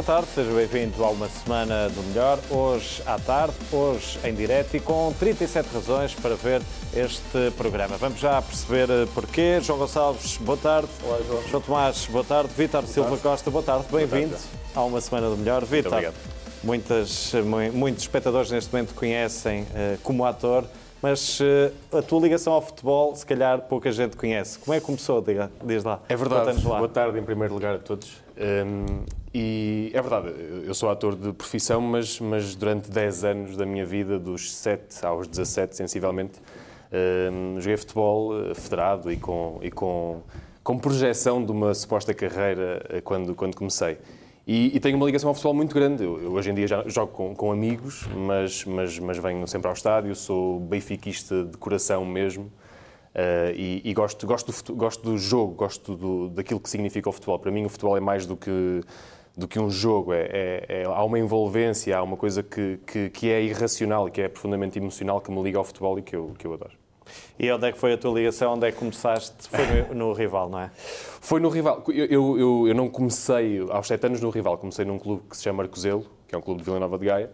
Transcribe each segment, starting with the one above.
Boa tarde, seja bem-vindo a uma semana do melhor. Hoje à tarde, hoje em direto e com 37 razões para ver este programa. Vamos já perceber eh, porquê. João Gonçalves, boa tarde. Olá, João. João Tomás, boa tarde. Vítor Silva tarde. Costa, boa tarde. Bem-vindo a uma semana do melhor. Vítor, muitas, muitos espectadores neste momento conhecem eh, como ator, mas eh, a tua ligação ao futebol, se calhar pouca gente conhece. Como é que começou? Diga, diz lá. É verdade. Boa tarde, em primeiro lugar, a todos. Um, e é verdade, eu sou ator de profissão, mas, mas durante 10 anos da minha vida, dos 7 aos 17, sensivelmente, um, joguei futebol eh, federado e com, e com, com projeção de uma suposta carreira eh, quando, quando comecei. E, e tenho uma ligação ao futebol muito grande. Eu, eu hoje em dia já jogo com, com amigos, mas, mas, mas venho sempre ao estádio, sou benfiquista de coração mesmo. Uh, e, e gosto, gosto, do, gosto do jogo, gosto do, daquilo que significa o futebol. Para mim, o futebol é mais do que, do que um jogo. É, é- é- há uma envolvência, há uma coisa que, que, que é irracional e que é profundamente emocional que me liga ao futebol e que eu, que eu adoro. E onde é que foi a tua ligação? Onde é que começaste? Foi no, no rival, não é? Foi no Rival. Eu, eu, eu, não comecei aos 7 anos no Rival, comecei num clube que se chama Arcozelo, que é um clube de Vila Nova de Gaia.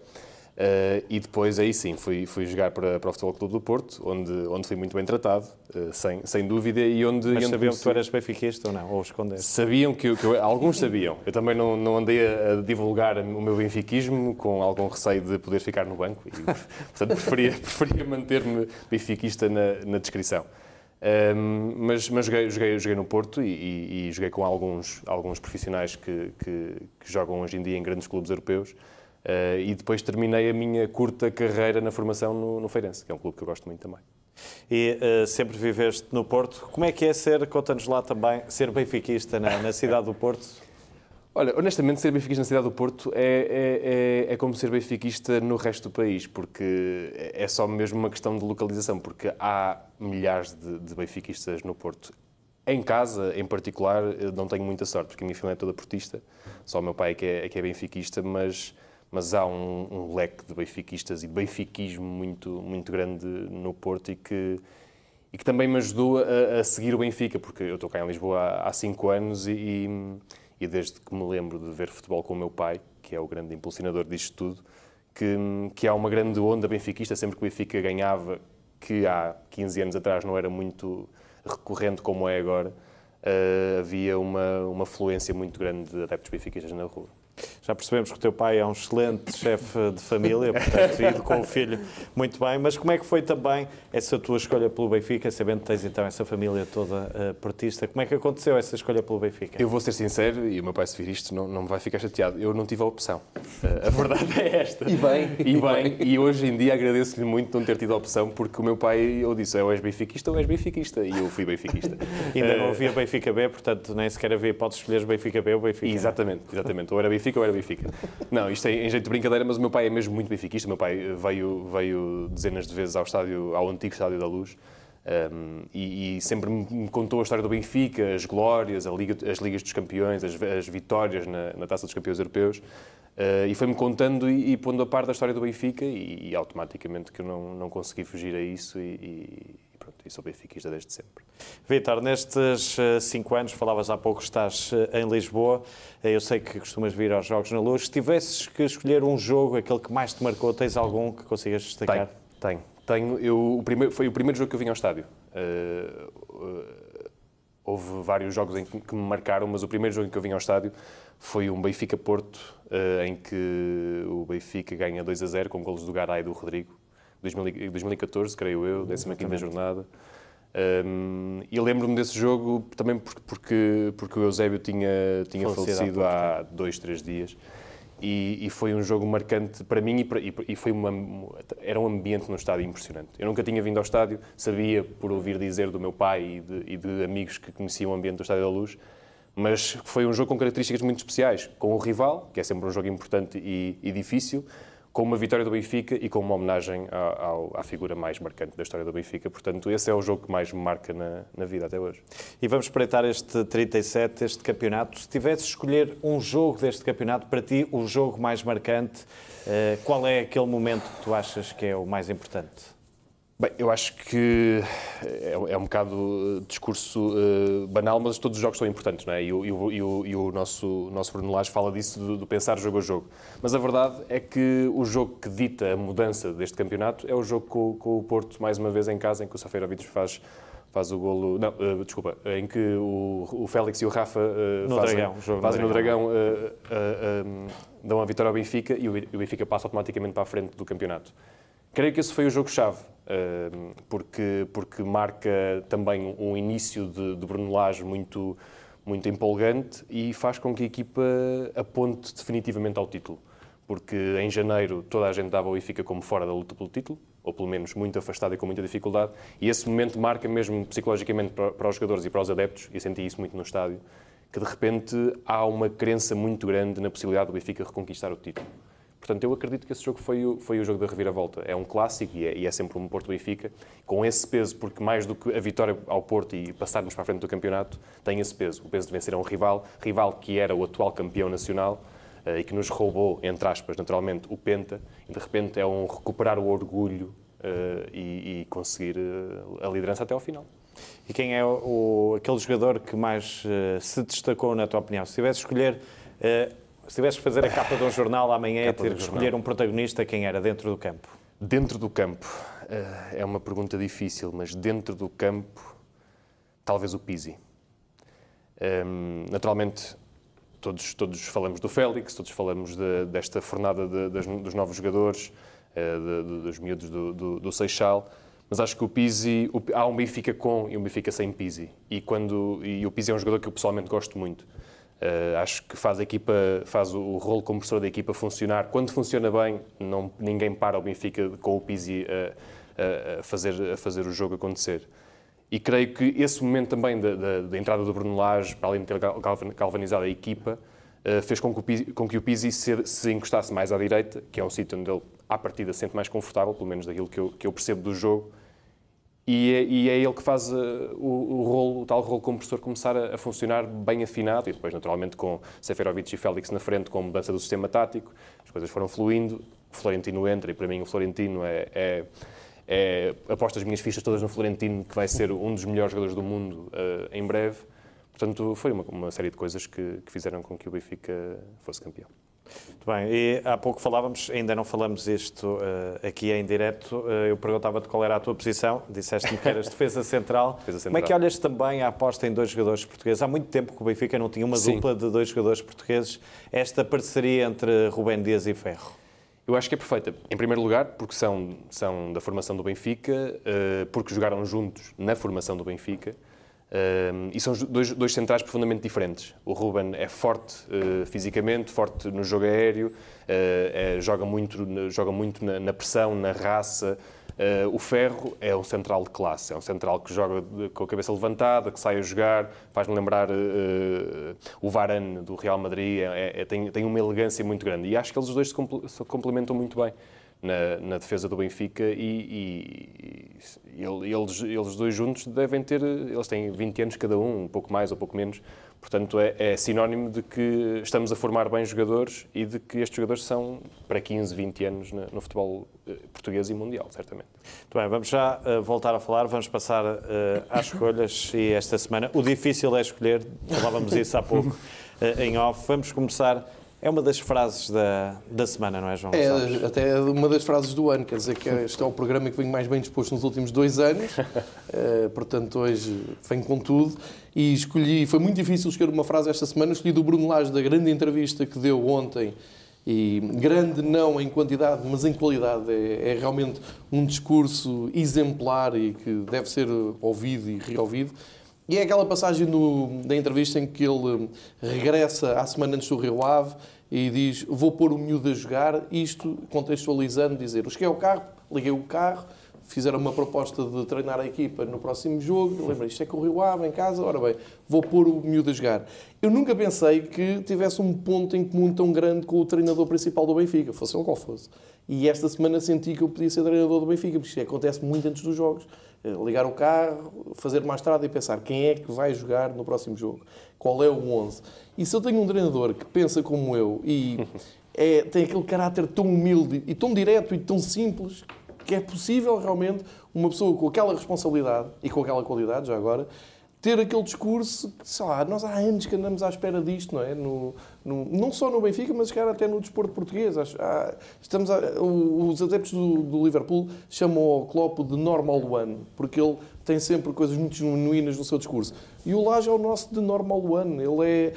Uh, e depois aí sim fui, fui jogar para, para o Futebol Clube do Porto, onde, onde fui muito bem tratado, uh, sem, sem dúvida, e onde, Mas e onde sabiam que tu comecei- eras benfiquista ou não? Ou escondeste? Sabiam que eu, que eu- Alguns sabiam. Eu também não, não andei a, a divulgar o meu benfiquismo com algum receio de poder ficar no banco. E, portanto, preferia, preferia manter-me benfiquista na, na descrição. Ahm, mas mas joguei, joguei, joguei no Porto e, e- e joguei com alguns, alguns profissionais que, que- que jogam hoje em dia em grandes clubes europeus. Ah, e depois terminei a minha curta carreira na formação no, no Feirense, que é um clube que eu gosto muito também. E eh, sempre viveste no Porto. Como é que é ser, conta-nos lá também, ser benfiquista na, na cidade do Porto? Olha, honestamente, ser benfiquista na cidade do Porto é, é, é, é como ser benfiquista no resto do país, porque é só mesmo uma questão de localização, porque há milhares de, de benfiquistas no Porto. Em casa, em particular, não tenho muita sorte, porque a minha família é toda portista, só o meu pai é que é, é, que é benfiquista, mas, mas há um, um leque de benfiquistas e de benfiquismo muito, muito grande no Porto e que, e que também me ajudou a, a seguir o Benfica, porque eu estou cá em Lisboa há, há cinco anos e, e, desde que me lembro de ver futebol com o meu pai, que é o grande impulsionador disto tudo, que, que há uma grande onda benfiquista, sempre que o Benfica ganhava, que há 15 anos atrás não era muito recorrente como é agora, eh, havia uma, uma fluência muito grande de adeptos benfiquistas na rua. Já percebemos que o teu pai é um excelente chefe de família, portanto, ido com o filho muito bem. Mas como é que foi também essa tua escolha pelo Benfica, sabendo que tens então essa família toda uh, portista? Como é que aconteceu essa escolha pelo Benfica? Eu vou ser sincero, e o meu pai, se vir isto, não, não me vai ficar chateado. Eu não tive a opção. Eh, a verdade é esta. E bem. E bem. E hoje em dia agradeço-lhe muito não ter tido a opção, porque o meu pai, eu disse, ou és benfiquista ou és benfiquista. E eu fui benfiquista. Ainda não Eh, havia Benfica B, portanto nem sequer havia, podes escolher Benfica B ou Benfica. Exatamente, exatamente. Ou era Benfica ou era Benfica. Não, isto é em jeito de brincadeira, mas o meu pai é mesmo muito benfiquista. O meu pai veio, veio dezenas de vezes ao estádio, ao antigo Estádio da Luz. um, e, e sempre me contou a história do Benfica, as glórias, Liga, as Ligas dos Campeões, as, as vitórias na, na Taça dos Campeões Europeus. Uh, e foi-me contando e, e pondo a par da história do Benfica e, e automaticamente que eu não, não consegui fugir a isso e pronto, e sou benfiquista desde sempre. Vítor, nestes eh, cinco anos, falavas há pouco, estás eh, em Lisboa. Eh, Eu sei que costumas vir aos Jogos na Luz. Se tivesses que escolher um jogo, aquele que mais te marcou, tens algum que consigas destacar? Tenho, tenho. tenho. Eu, o primeiro, foi o primeiro jogo que eu vim ao estádio. Uh, uh, houve vários jogos em que, me marcaram, mas o primeiro jogo em que eu vim ao estádio foi um Benfica-Porto, em que o Benfica ganha 2 a 0 com golos do Garay e do Rodrigo. 2000 2014, creio eu, 15ª jornada. Um, e lembro-me desse jogo também porque, porque, o Eusébio tinha, tinha Falecido falecido há dois, três dias. E, e foi um jogo marcante para mim e, para- e foi uma, era um ambiente no estádio impressionante. Eu nunca tinha vindo ao estádio, sabia por ouvir dizer do meu pai e de, e de amigos que conheciam o ambiente do Estádio da Luz, mas foi um jogo com características muito especiais, com o rival, que é sempre um jogo importante e, e difícil, com uma vitória do Benfica e com uma homenagem à, à figura mais marcante da história do Benfica. Portanto, esse é o jogo que mais me marca na, na vida até hoje. E vamos espreitar este 37, este campeonato. Se tivesse escolher um jogo deste campeonato, para ti, o jogo mais marcante, eh, qual é aquele momento que tu achas que é o mais importante? Bem, eu acho que é, é um bocado discurso uh, banal, mas todos os jogos são importantes, não é? E o, e o, e o, e o nosso, nosso Bruno Lage fala disso, do, do, pensar jogo a jogo. Mas a verdade é que o jogo que dita a mudança deste campeonato é o jogo com, com o Porto, mais uma vez em casa, em que o Safeirovic faz faz o golo. Não, uh, desculpa, em que o, o Félix e o Rafa uh, no fazem, Dragão, fazem no Dragão, uh, dão a vitória ao Benfica e o Benfica passa automaticamente para a frente do campeonato. Creio que esse foi o jogo-chave, porque, porque marca também um início de, de Bruno Lage muito, muito empolgante e faz com que a equipa aponte definitivamente ao título. Porque em janeiro toda a gente dava o Benfica como fora da luta pelo título, ou pelo menos muito afastado e com muita dificuldade, e esse momento marca mesmo psicologicamente para, para os jogadores e para os adeptos, e senti isso muito no estádio, que de repente há uma crença muito grande na possibilidade do Benfica reconquistar o título. Portanto, eu acredito que esse jogo foi o, foi o jogo da reviravolta. É um clássico e é, e é sempre um Porto-Benfica, com esse peso, porque mais do que a vitória ao Porto e passarmos para a frente do campeonato, tem esse peso. O peso de vencer a um rival, rival que era o atual campeão nacional uh, e que nos roubou, entre aspas, naturalmente, o Penta, e de repente é um recuperar o orgulho uh, e, e, conseguir uh, a liderança até ao final. E quem é o, aquele jogador que mais se destacou, na tua opinião? Se tivesse escolher se tivesse que fazer a capa de um jornal amanhã e ter que escolher um protagonista, quem era dentro do campo? Dentro do campo. É uma pergunta difícil, mas dentro do campo, talvez o Pizzi. Um, naturalmente, todos, todos falamos do Félix, todos falamos de, desta fornada de, de, dos novos jogadores, uh, dos miúdos do, do, do, Seixal, mas acho que o Pizzi, o, há um Benfica com e um Benfica sem Pizzi. E, quando, e o Pizzi é um jogador que eu pessoalmente gosto muito. Uh, acho que faz a equipa, faz o, o rolo compressor da equipa funcionar. Quando funciona bem, não, ninguém para o Benfica com o Pizzi a, a, a, fazer, a fazer o jogo acontecer. E creio que esse momento também da, da, da entrada do Bruno Lage, para além de ter galvanizado a equipa, uh, fez com que o Pizzi, com que o Pizzi se, se, encostasse mais à direita, que é um sítio onde ele, à partida, se sente mais confortável, pelo menos daquilo que eu, que eu percebo do jogo, e é, e é ele que faz uh, o, o, rolo, o tal rolo compressor começar a, a, funcionar bem afinado e depois, naturalmente, com Seferovic e Félix na frente, com mudança do sistema tático, as coisas foram fluindo, o Florentino entra e para mim o Florentino é, é, é aposto as minhas fichas todas no Florentino, que vai ser um dos melhores jogadores do mundo uh, em breve. Portanto, foi uma, uma série de coisas que, que fizeram com que o Benfica fosse campeão. Muito bem, e há pouco falávamos, ainda não falamos isto uh, aqui em direto, uh, eu perguntava-te qual era a tua posição, disseste-me que eras defesa central. defesa central. Como é que olhas também a aposta em dois jogadores portugueses? Há muito tempo que o Benfica não tinha uma Sim. dupla de dois jogadores portugueses. Esta parceria entre Rubén Dias e Ferro? Eu acho que é perfeita. Em primeiro lugar, porque são, são da formação do Benfica, uh, porque jogaram juntos na formação do Benfica, Uh, e são dois, dois centrais profundamente diferentes. O Ruben é forte uh, fisicamente, forte no jogo aéreo, uh, é, joga muito, joga muito na, na pressão, na raça. Eh, o Ferro é um central de classe, é um central que joga com a cabeça levantada, que sai a jogar, faz-me lembrar o Varane do Real Madrid, é, é, tem, tem uma elegância muito grande. E acho que eles os dois se, se complementam muito bem na, na defesa do Benfica e, e, e, eles, eles dois juntos devem ter, eles têm 20 anos cada um, um pouco mais ou pouco menos, portanto é, é sinónimo de que estamos a formar bem jogadores e de que estes jogadores são para 15, 20 anos no futebol eh, português e mundial, certamente. Muito bem, vamos já uh, voltar a falar, vamos passar uh, às escolhas e esta semana. O difícil é escolher, falávamos isso há pouco uh, em off, vamos começar é uma das frases da, da semana, não é, João? É, até é uma das frases do ano, quer dizer que este é o programa que venho mais bem disposto nos últimos dois anos, uh, portanto hoje venho com tudo. E escolhi, foi muito difícil escolher uma frase esta semana, escolhi do Bruno Lage, da grande entrevista que deu ontem, e grande não em quantidade, mas em qualidade. É, é realmente um discurso exemplar e que deve ser ouvido e reouvido. E é aquela passagem do, da entrevista em que ele regressa à semana antes do Rio Ave e diz: Vou pôr o miúdo a jogar. Isto contextualizando, dizer: Cheguei ao carro, liguei o carro, fizeram uma proposta de treinar a equipa no próximo jogo. Lembra, isto é com o Rio Ave em casa. Ora bem, vou pôr o miúdo a jogar. Eu nunca pensei que tivesse um ponto em comum tão grande com o treinador principal do Benfica, fosse ele qual fosse. E esta semana senti que eu podia ser treinador do Benfica, porque isto acontece muito antes dos jogos. Eh, ligar o carro, fazer uma estrada e pensar quem é que vai jogar no próximo jogo, qual é o 11. E se eu tenho um treinador que pensa como eu e é, tem aquele caráter tão humilde e tão direto e tão simples, que é possível realmente uma pessoa com aquela responsabilidade e com aquela qualidade, já agora, ter aquele discurso que, sei lá, nós há anos que andamos à espera disto, não é? No, no, não só no Benfica, mas cara, até no desporto português. Há, estamos a, os adeptos do, do, Liverpool chamam o Klopp de normal one, porque ele tem sempre coisas muito genuínas no seu discurso. E o Laje é o nosso de normal one. Ele é,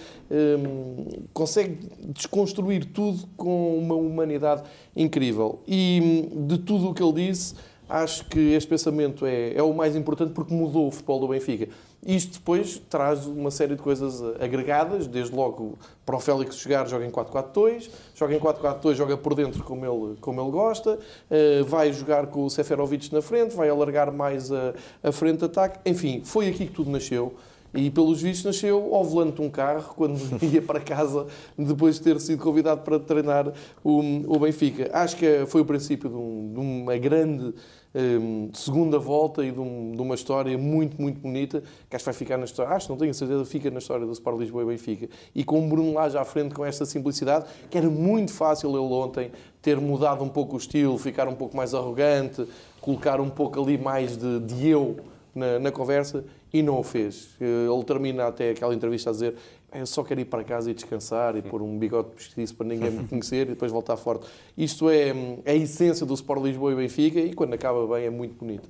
um, consegue desconstruir tudo com uma humanidade incrível. E hum, de tudo o que ele disse, acho que este pensamento é, é o mais importante porque mudou o futebol do Benfica. Isto depois traz uma série de coisas agregadas, desde logo para o Félix jogar, joga em 4-4-2, joga em 4-4-2, joga por dentro como ele, como ele gosta, uh, vai jogar com o Seferovic na frente, vai alargar mais a, a frente de ataque. Enfim, foi aqui que tudo nasceu. E, pelos vistos, nasceu ao volante de um carro, quando ia para casa, depois de ter sido convidado para treinar o, o Benfica. Acho que foi o princípio de, um, de uma grande um, segunda volta e de, um, de, uma história muito, muito bonita, que acho que vai ficar na história, acho, não tenho certeza, fica na história do Sport Lisboa e Benfica. E com o Bruno Lage à frente, com esta simplicidade, que era muito fácil ele ontem ter mudado um pouco o estilo, ficar um pouco mais arrogante, colocar um pouco ali mais de, de eu na, na conversa e não o fez. Ele termina até aquela entrevista a dizer eu só quero ir para casa e descansar e pôr um bigode postiço para ninguém me conhecer e depois voltar forte. Isto é, é a essência do Sport Lisboa e Benfica e quando acaba bem é muito bonito.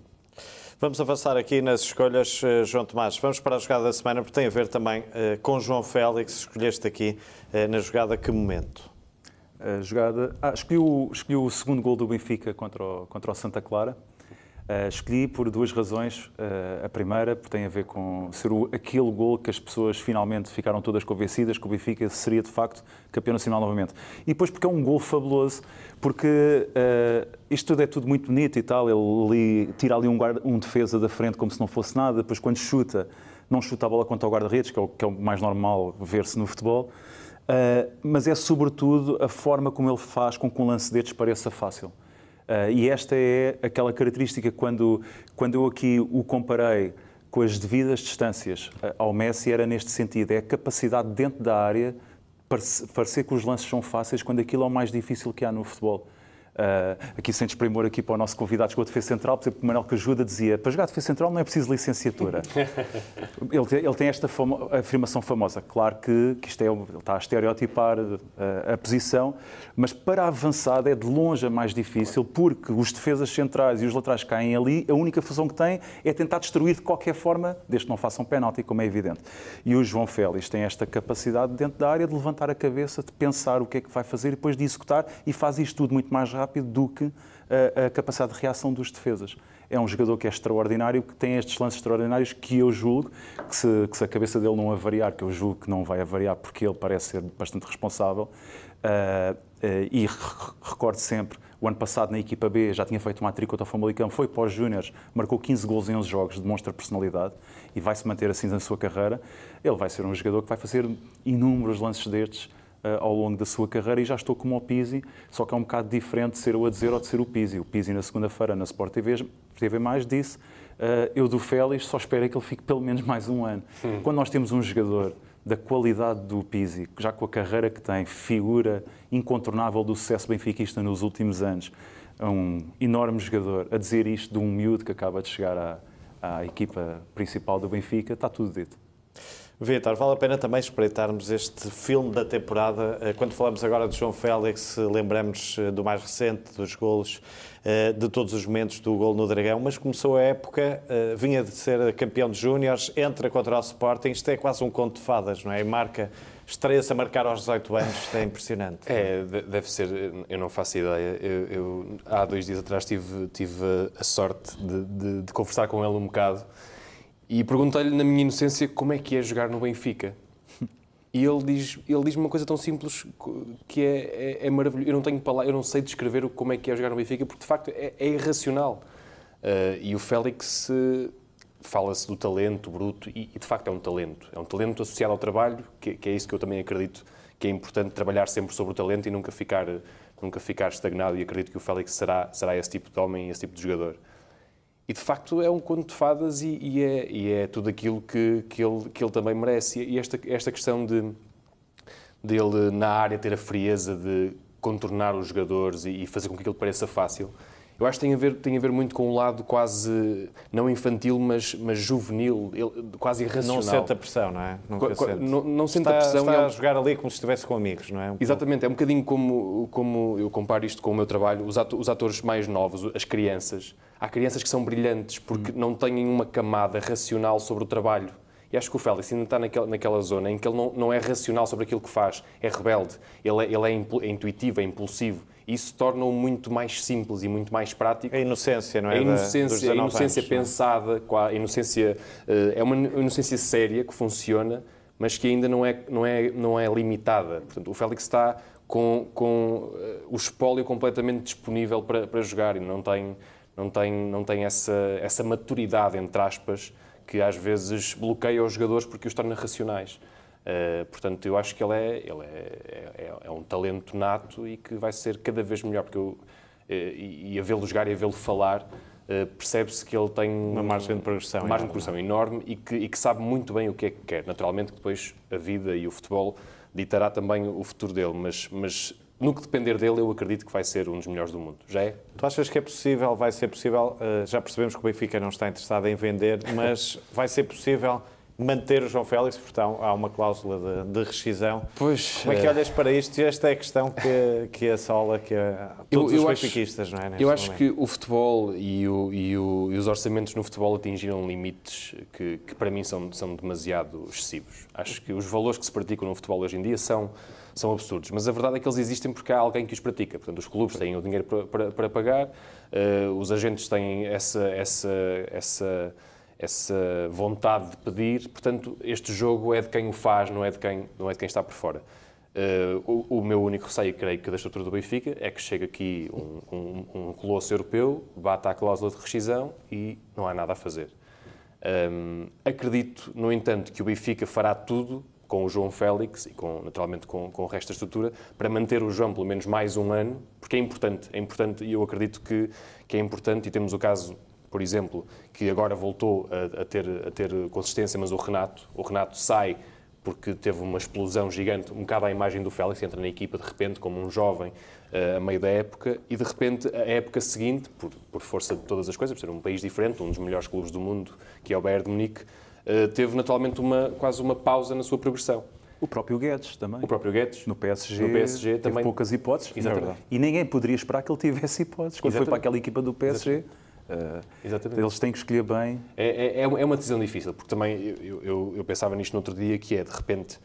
Vamos avançar aqui nas escolhas, eh, João Tomás. Vamos para a jogada da semana, porque tem a ver também uh, com João Félix. Escolheste aqui uh, na jogada que momento? A jogada. Ah, escolhi, o, escolhi o segundo gol do Benfica contra o, contra o Santa Clara. Uh, escolhi por duas razões. Uh, a primeira, tem a ver com ser o, aquele gol que as pessoas finalmente ficaram todas convencidas que o Benfica seria de facto campeão nacional novamente. E depois porque é um gol fabuloso, porque uh, isto tudo é tudo muito bonito e tal. Ele ali, tira ali um, guarda, um defesa da frente como se não fosse nada, depois quando chuta, não chuta a bola contra o guarda-redes, que, é que, é o mais normal ver-se no futebol. mas é sobretudo a forma como ele faz com que um lance destes pareça fácil. Uh, e esta é aquela característica quando, quando eu aqui o comparei com as devidas distâncias uh, ao Messi, era neste sentido, é a capacidade dentro da área parecer que os lances são fáceis quando aquilo é o mais difícil que há no futebol. Uh, aqui sem desprimor aqui para o nosso convidado que o defesa central, por exemplo, Manuel Cajuda dizia para jogar defesa central não é preciso licenciatura. ele, tem, ele, tem, esta famo, afirmação famosa. Claro que, que isto é, ele está a estereotipar a, ah, a posição, mas para a avançada é de longe a mais difícil porque os defesas centrais e os laterais caem ali, a única função que têm é tentar destruir de qualquer forma, desde que não façam penalti, como é evidente. E o João Félix tem esta capacidade dentro da área de levantar a cabeça, de pensar o que é que vai fazer e depois de executar e faz isto tudo muito mais rápido rápido do que a, a, capacidade de reação dos defesas. É um jogador que é extraordinário, que tem estes lances extraordinários que eu julgo que se, que se a cabeça dele não avariar, que eu julgo que não vai avariar porque ele parece ser bastante responsável, uh, uh, e recordo sempre, o ano passado na equipa B já tinha feito uma tricota ao Famalicão, foi para os Júniores, marcou 15 gols em 11 jogos, demonstra personalidade e vai se manter assim na sua carreira. Ele vai ser um jogador que vai fazer inúmeros lances destes ao longo da sua carreira e já estou como o Pizzi, só que é um bocado diferente de ser eu a dizer ou de ser o Pizzi. O Pizzi na segunda-feira na Sport TV, TV mais disse uh, eu do Félix só espero é que ele fique pelo menos mais um ano. Hum. Quando nós temos um jogador da qualidade do Pizzi, já com a carreira que tem, figura incontornável do sucesso benfiquista nos últimos anos, um enorme jogador, a dizer isto de um miúdo que acaba de chegar à, à equipa principal do Benfica, está tudo dito. Vitor, vale a pena também espreitarmos este filme da temporada. Eh, quando falamos agora de João Félix, lembramos eh, do mais recente, dos golos, eh, de todos os momentos do gol no Dragão, mas começou a época, vinha de ser campeão de júniores, entra contra o Sporting, isto é quase um conto de fadas, não é? E marca, estreia-se a marcar aos 18 anos, isto é impressionante. É, deve ser, eu não faço ideia. Eu, eu há dois dias atrás tive, tive a sorte de, de, de conversar com ele um bocado e perguntei-lhe, na minha inocência, como é que é jogar no Benfica. E ele diz, ele diz uma coisa tão simples que é, é, é maravilhoso. Eu não tenho palavras, eu não sei descrever como é que é jogar no Benfica, porque de facto é, é irracional. Uh, e o Félix uh, fala-se do talento bruto, e, e, de facto é um talento. É um talento associado ao trabalho, que, que, é isso que eu também acredito que é importante trabalhar sempre sobre o talento e nunca ficar, nunca ficar estagnado. E acredito que o Félix será, será esse tipo de homem, esse tipo de jogador. E de facto é um conto de fadas e, e, é, e é, tudo aquilo que, que, ele, que ele também merece. E esta, esta questão de dele na área ter a frieza de contornar os jogadores e, e fazer com que aquilo pareça fácil, Eu acho que tem a ver, tem a ver muito com um lado quase, não infantil, mas, mas juvenil, quase irracional. Não sente a pressão, não é? Nunca sente. Não, não sente está, a pressão. Está é a jogar ali como se estivesse com amigos, não é? Um Exatamente, é um bocadinho como, como eu comparo isto com o meu trabalho, os, os atores mais novos, as crianças. Há crianças que são brilhantes porque hum. não têm uma camada racional sobre o trabalho e acho que o Félix ainda está naquela, naquela zona em que ele não, não é racional sobre aquilo que faz, é rebelde, ele é, ele é, é intuitivo, é impulsivo. Isso torna-o muito mais simples e muito mais prático. A inocência, não é? A inocência, a inocência anos, pensada, a inocência, é uma inocência séria que funciona, mas que ainda não é, não é, não é limitada. Portanto, o Félix está com, com eh, o espólio completamente disponível para, para jogar e não tem, não tem, não tem essa, essa maturidade, entre aspas, que às vezes bloqueia os jogadores porque os torna racionais. Uh, portanto, eu acho que ele, é, ele é, é, é, um talento nato e que vai ser cada vez melhor, porque eu, uh, e, e a vê-lo jogar e a vê-lo falar, uh, percebe-se que ele tem uma margem de progressão, uma margem de progressão enorme e que, e que, sabe muito bem o que é que quer. Naturalmente depois a vida e o futebol ditará também o futuro dele, mas, mas no que depender dele, eu acredito que vai ser um dos melhores do mundo. Já é? Tu achas que é possível, vai ser possível, já percebemos que o Benfica não está interessado em vender, mas vai ser possível manter o João Félix, portanto há uma cláusula de, de rescisão. Pois, Como é que eh, olhas para isto? E esta é a questão que, que assola que a, todos eu, eu os benfiquistas, não é? Eu acho momento. que o futebol e, o, e, o, e, os orçamentos no futebol atingiram limites que, que para mim são, são demasiado excessivos. Acho que os valores que se praticam no futebol hoje em dia são são absurdos. Mas a verdade é que eles existem porque há alguém que os pratica. Portanto, os clubes têm o dinheiro para, para, para pagar, uh, os agentes têm essa, essa, essa, essa vontade de pedir. Portanto, este jogo é de quem o faz, não é de quem, não é de quem está por fora. Uh, o, o, meu único receio, creio que da estrutura do Benfica, é que chega aqui um, um, um colosso europeu, bata a cláusula de rescisão e não há nada a fazer. Um, acredito, no entanto, que o Benfica fará tudo com o João Félix e com, naturalmente com, com o resto da estrutura para manter o João pelo menos mais um ano, porque é importante, é importante e eu acredito que, que é importante e temos o caso, por exemplo, que agora voltou a, a, ter, a ter consistência, mas o Renato, o Renato sai porque teve uma explosão gigante, um bocado à imagem do Félix, entra na equipa de repente como um jovem uh, a meio da época e de repente a época seguinte, por, por força de todas as coisas, por ser um país diferente, um dos melhores clubes do mundo, que é o Bayern de Munique, eh, teve naturalmente uma, quase uma pausa na sua progressão. O próprio Guedes também. O próprio Guedes. No PSG, no PSG teve também. poucas hipóteses. Exatamente. E ninguém poderia esperar que ele tivesse hipóteses. Quando Exatamente. foi para aquela equipa do PSG, uh, Exatamente. eles têm que escolher bem. É, é, é, é uma decisão difícil, porque também eu, eu, eu, pensava nisto no outro dia, que é, de repente,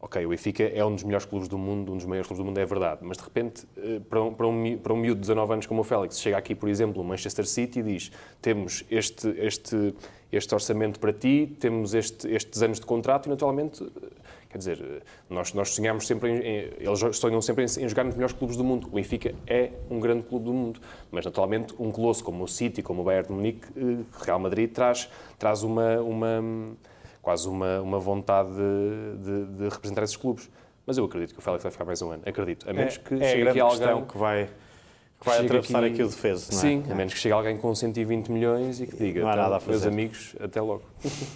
ok, o Benfica é um dos melhores clubes do mundo, um dos maiores clubes do mundo, é verdade, mas de repente, eh, para um, para um, para um miúdo de 19 anos como o Félix, chega aqui, por exemplo, o Manchester City e diz, temos este, este este orçamento para ti, temos este, estes anos de contrato e, naturalmente, quer dizer, nós, nós sonhamos sempre, em, eles sonham sempre em, em, jogar nos melhores clubes do mundo. O Benfica é um grande clube do mundo, mas, naturalmente, um colosso como o City, como o Bayern de Munique, eh, Real Madrid, traz, traz uma, uma, quase uma, uma vontade de, de, de representar esses clubes. Mas eu acredito que o Félix vai ficar mais um ano. Acredito. A menos é, que é chegue aqui alguém que vai que vai atravessar aqui, aqui o defeso, não é? Sim, a menos que chegue alguém com 120 milhões e que diga, não há nada a fazer. meus amigos, até logo.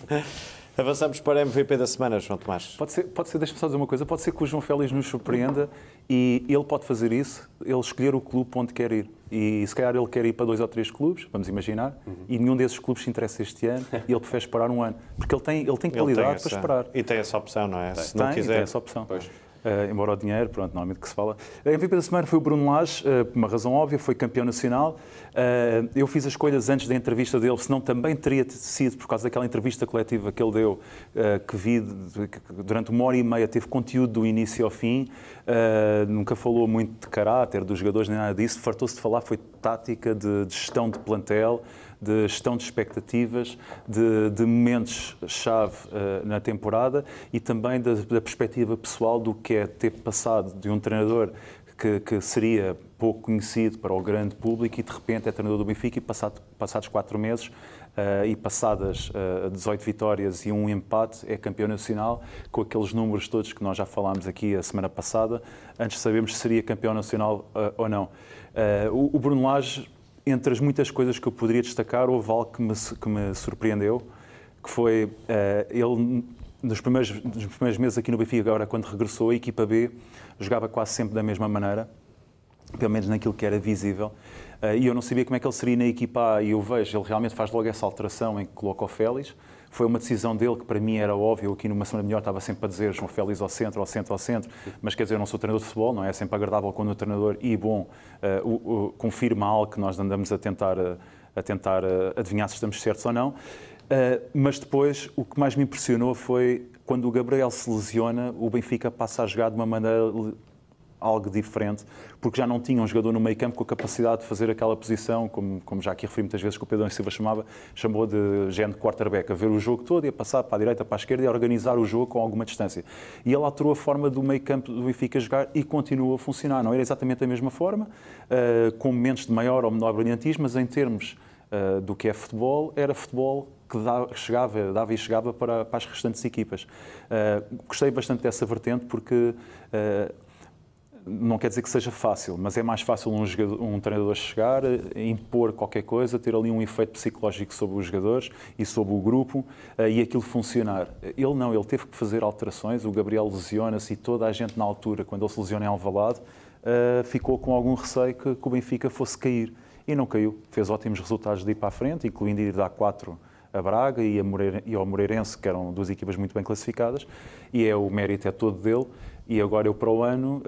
Avançamos para MVP da semana, João Tomás. Pode ser, pode ser deixa-me só dizer uma coisa, pode ser que o João Félix nos surpreenda e ele pode fazer isso, ele escolher o clube onde quer ir. E se calhar ele quer ir para dois ou três clubes, vamos imaginar, uhum. e nenhum desses clubes se interessa este ano e ele prefere esperar um ano. Porque ele tem, ele tem qualidade ele tem essa, para esperar. E tem essa opção, não é? Tem, se não quiser. tem essa opção. Pois. Uh, embora o dinheiro, pronto, normalmente que se fala. A MVP da semana foi o Bruno Lage, uh, por uma razão óbvia, foi campeão nacional. Uh, eu fiz as escolhas antes da entrevista dele, senão também teria sido por causa daquela entrevista coletiva que ele deu, que vi que durante uma hora e meia, teve conteúdo do início ao fim, nunca falou muito de caráter dos jogadores, nem nada disso, fartou-se de falar, foi tática de, de gestão de plantel, de gestão de expectativas, de, de momentos-chave uh, na temporada e também da, da, perspectiva pessoal do que é ter passado de um treinador que, que, seria pouco conhecido para o grande público e de repente é treinador do Benfica e passado, passados quatro meses Uh, e passadas uh, 18 vitórias e um empate, é campeão nacional, com aqueles números todos que nós já falámos aqui a semana passada, antes de sabermos se seria campeão nacional uh, ou não. o, o Bruno Lage entre as muitas coisas que eu poderia destacar, houve algo que me, que me surpreendeu, que foi uh, ele, nos primeiros, nos primeiros meses aqui no Benfica, agora quando regressou, a equipa B jogava quase sempre da mesma maneira, pelo menos naquilo que era visível. Uh, e eu não sabia como é que ele seria na equipa A, e eu vejo, ele realmente faz logo essa alteração em que coloca o Félix. Foi uma decisão dele que para mim era óbvio. Aqui numa semana melhor estava sempre a dizer João Félix ao centro, ao centro, ao centro. Mas quer dizer, eu não sou treinador de futebol, não é? É sempre agradável quando o treinador, e bom, uh, uh, uh, confirma algo que nós andamos a tentar, a tentar adivinhar se estamos certos ou não. mas depois, o que mais me impressionou foi quando o Gabriel se lesiona, o Benfica passa a jogar de uma maneira algo diferente, porque já não tinha um jogador no meio campo com a capacidade de fazer aquela posição, como, como já aqui referi muitas vezes que o Pedro Silva chamava, chamou de de quarterback, a ver o jogo todo e a passar para a direita, para a esquerda e a organizar o jogo com alguma distância. E ele alterou a forma do meio campo do Benfica jogar e continuou a funcionar. Não era exatamente a mesma forma, uh, com momentos de maior ou menor brilhantismo, mas em termos uh, do que é futebol, era futebol que dava, chegava, dava e chegava para, para as restantes equipas. Uh, gostei bastante dessa vertente porque não quer dizer que seja fácil, mas é mais fácil um, jogador, um, treinador chegar, impor qualquer coisa, ter ali um efeito psicológico sobre os jogadores e sobre o grupo uh, e aquilo funcionar. Ele não, ele teve que fazer alterações, o Gabriel lesiona-se e toda a gente na altura, quando ele se lesiona em Alvalade, uh, ficou com algum receio que, o Benfica fosse cair. E não caiu. Fez ótimos resultados de ir para a frente, incluindo ir dar 4 a Braga e, a Moreira, e ao Moreirense, que eram duas equipas muito bem classificadas, e é o mérito é todo dele. E agora eu para o ano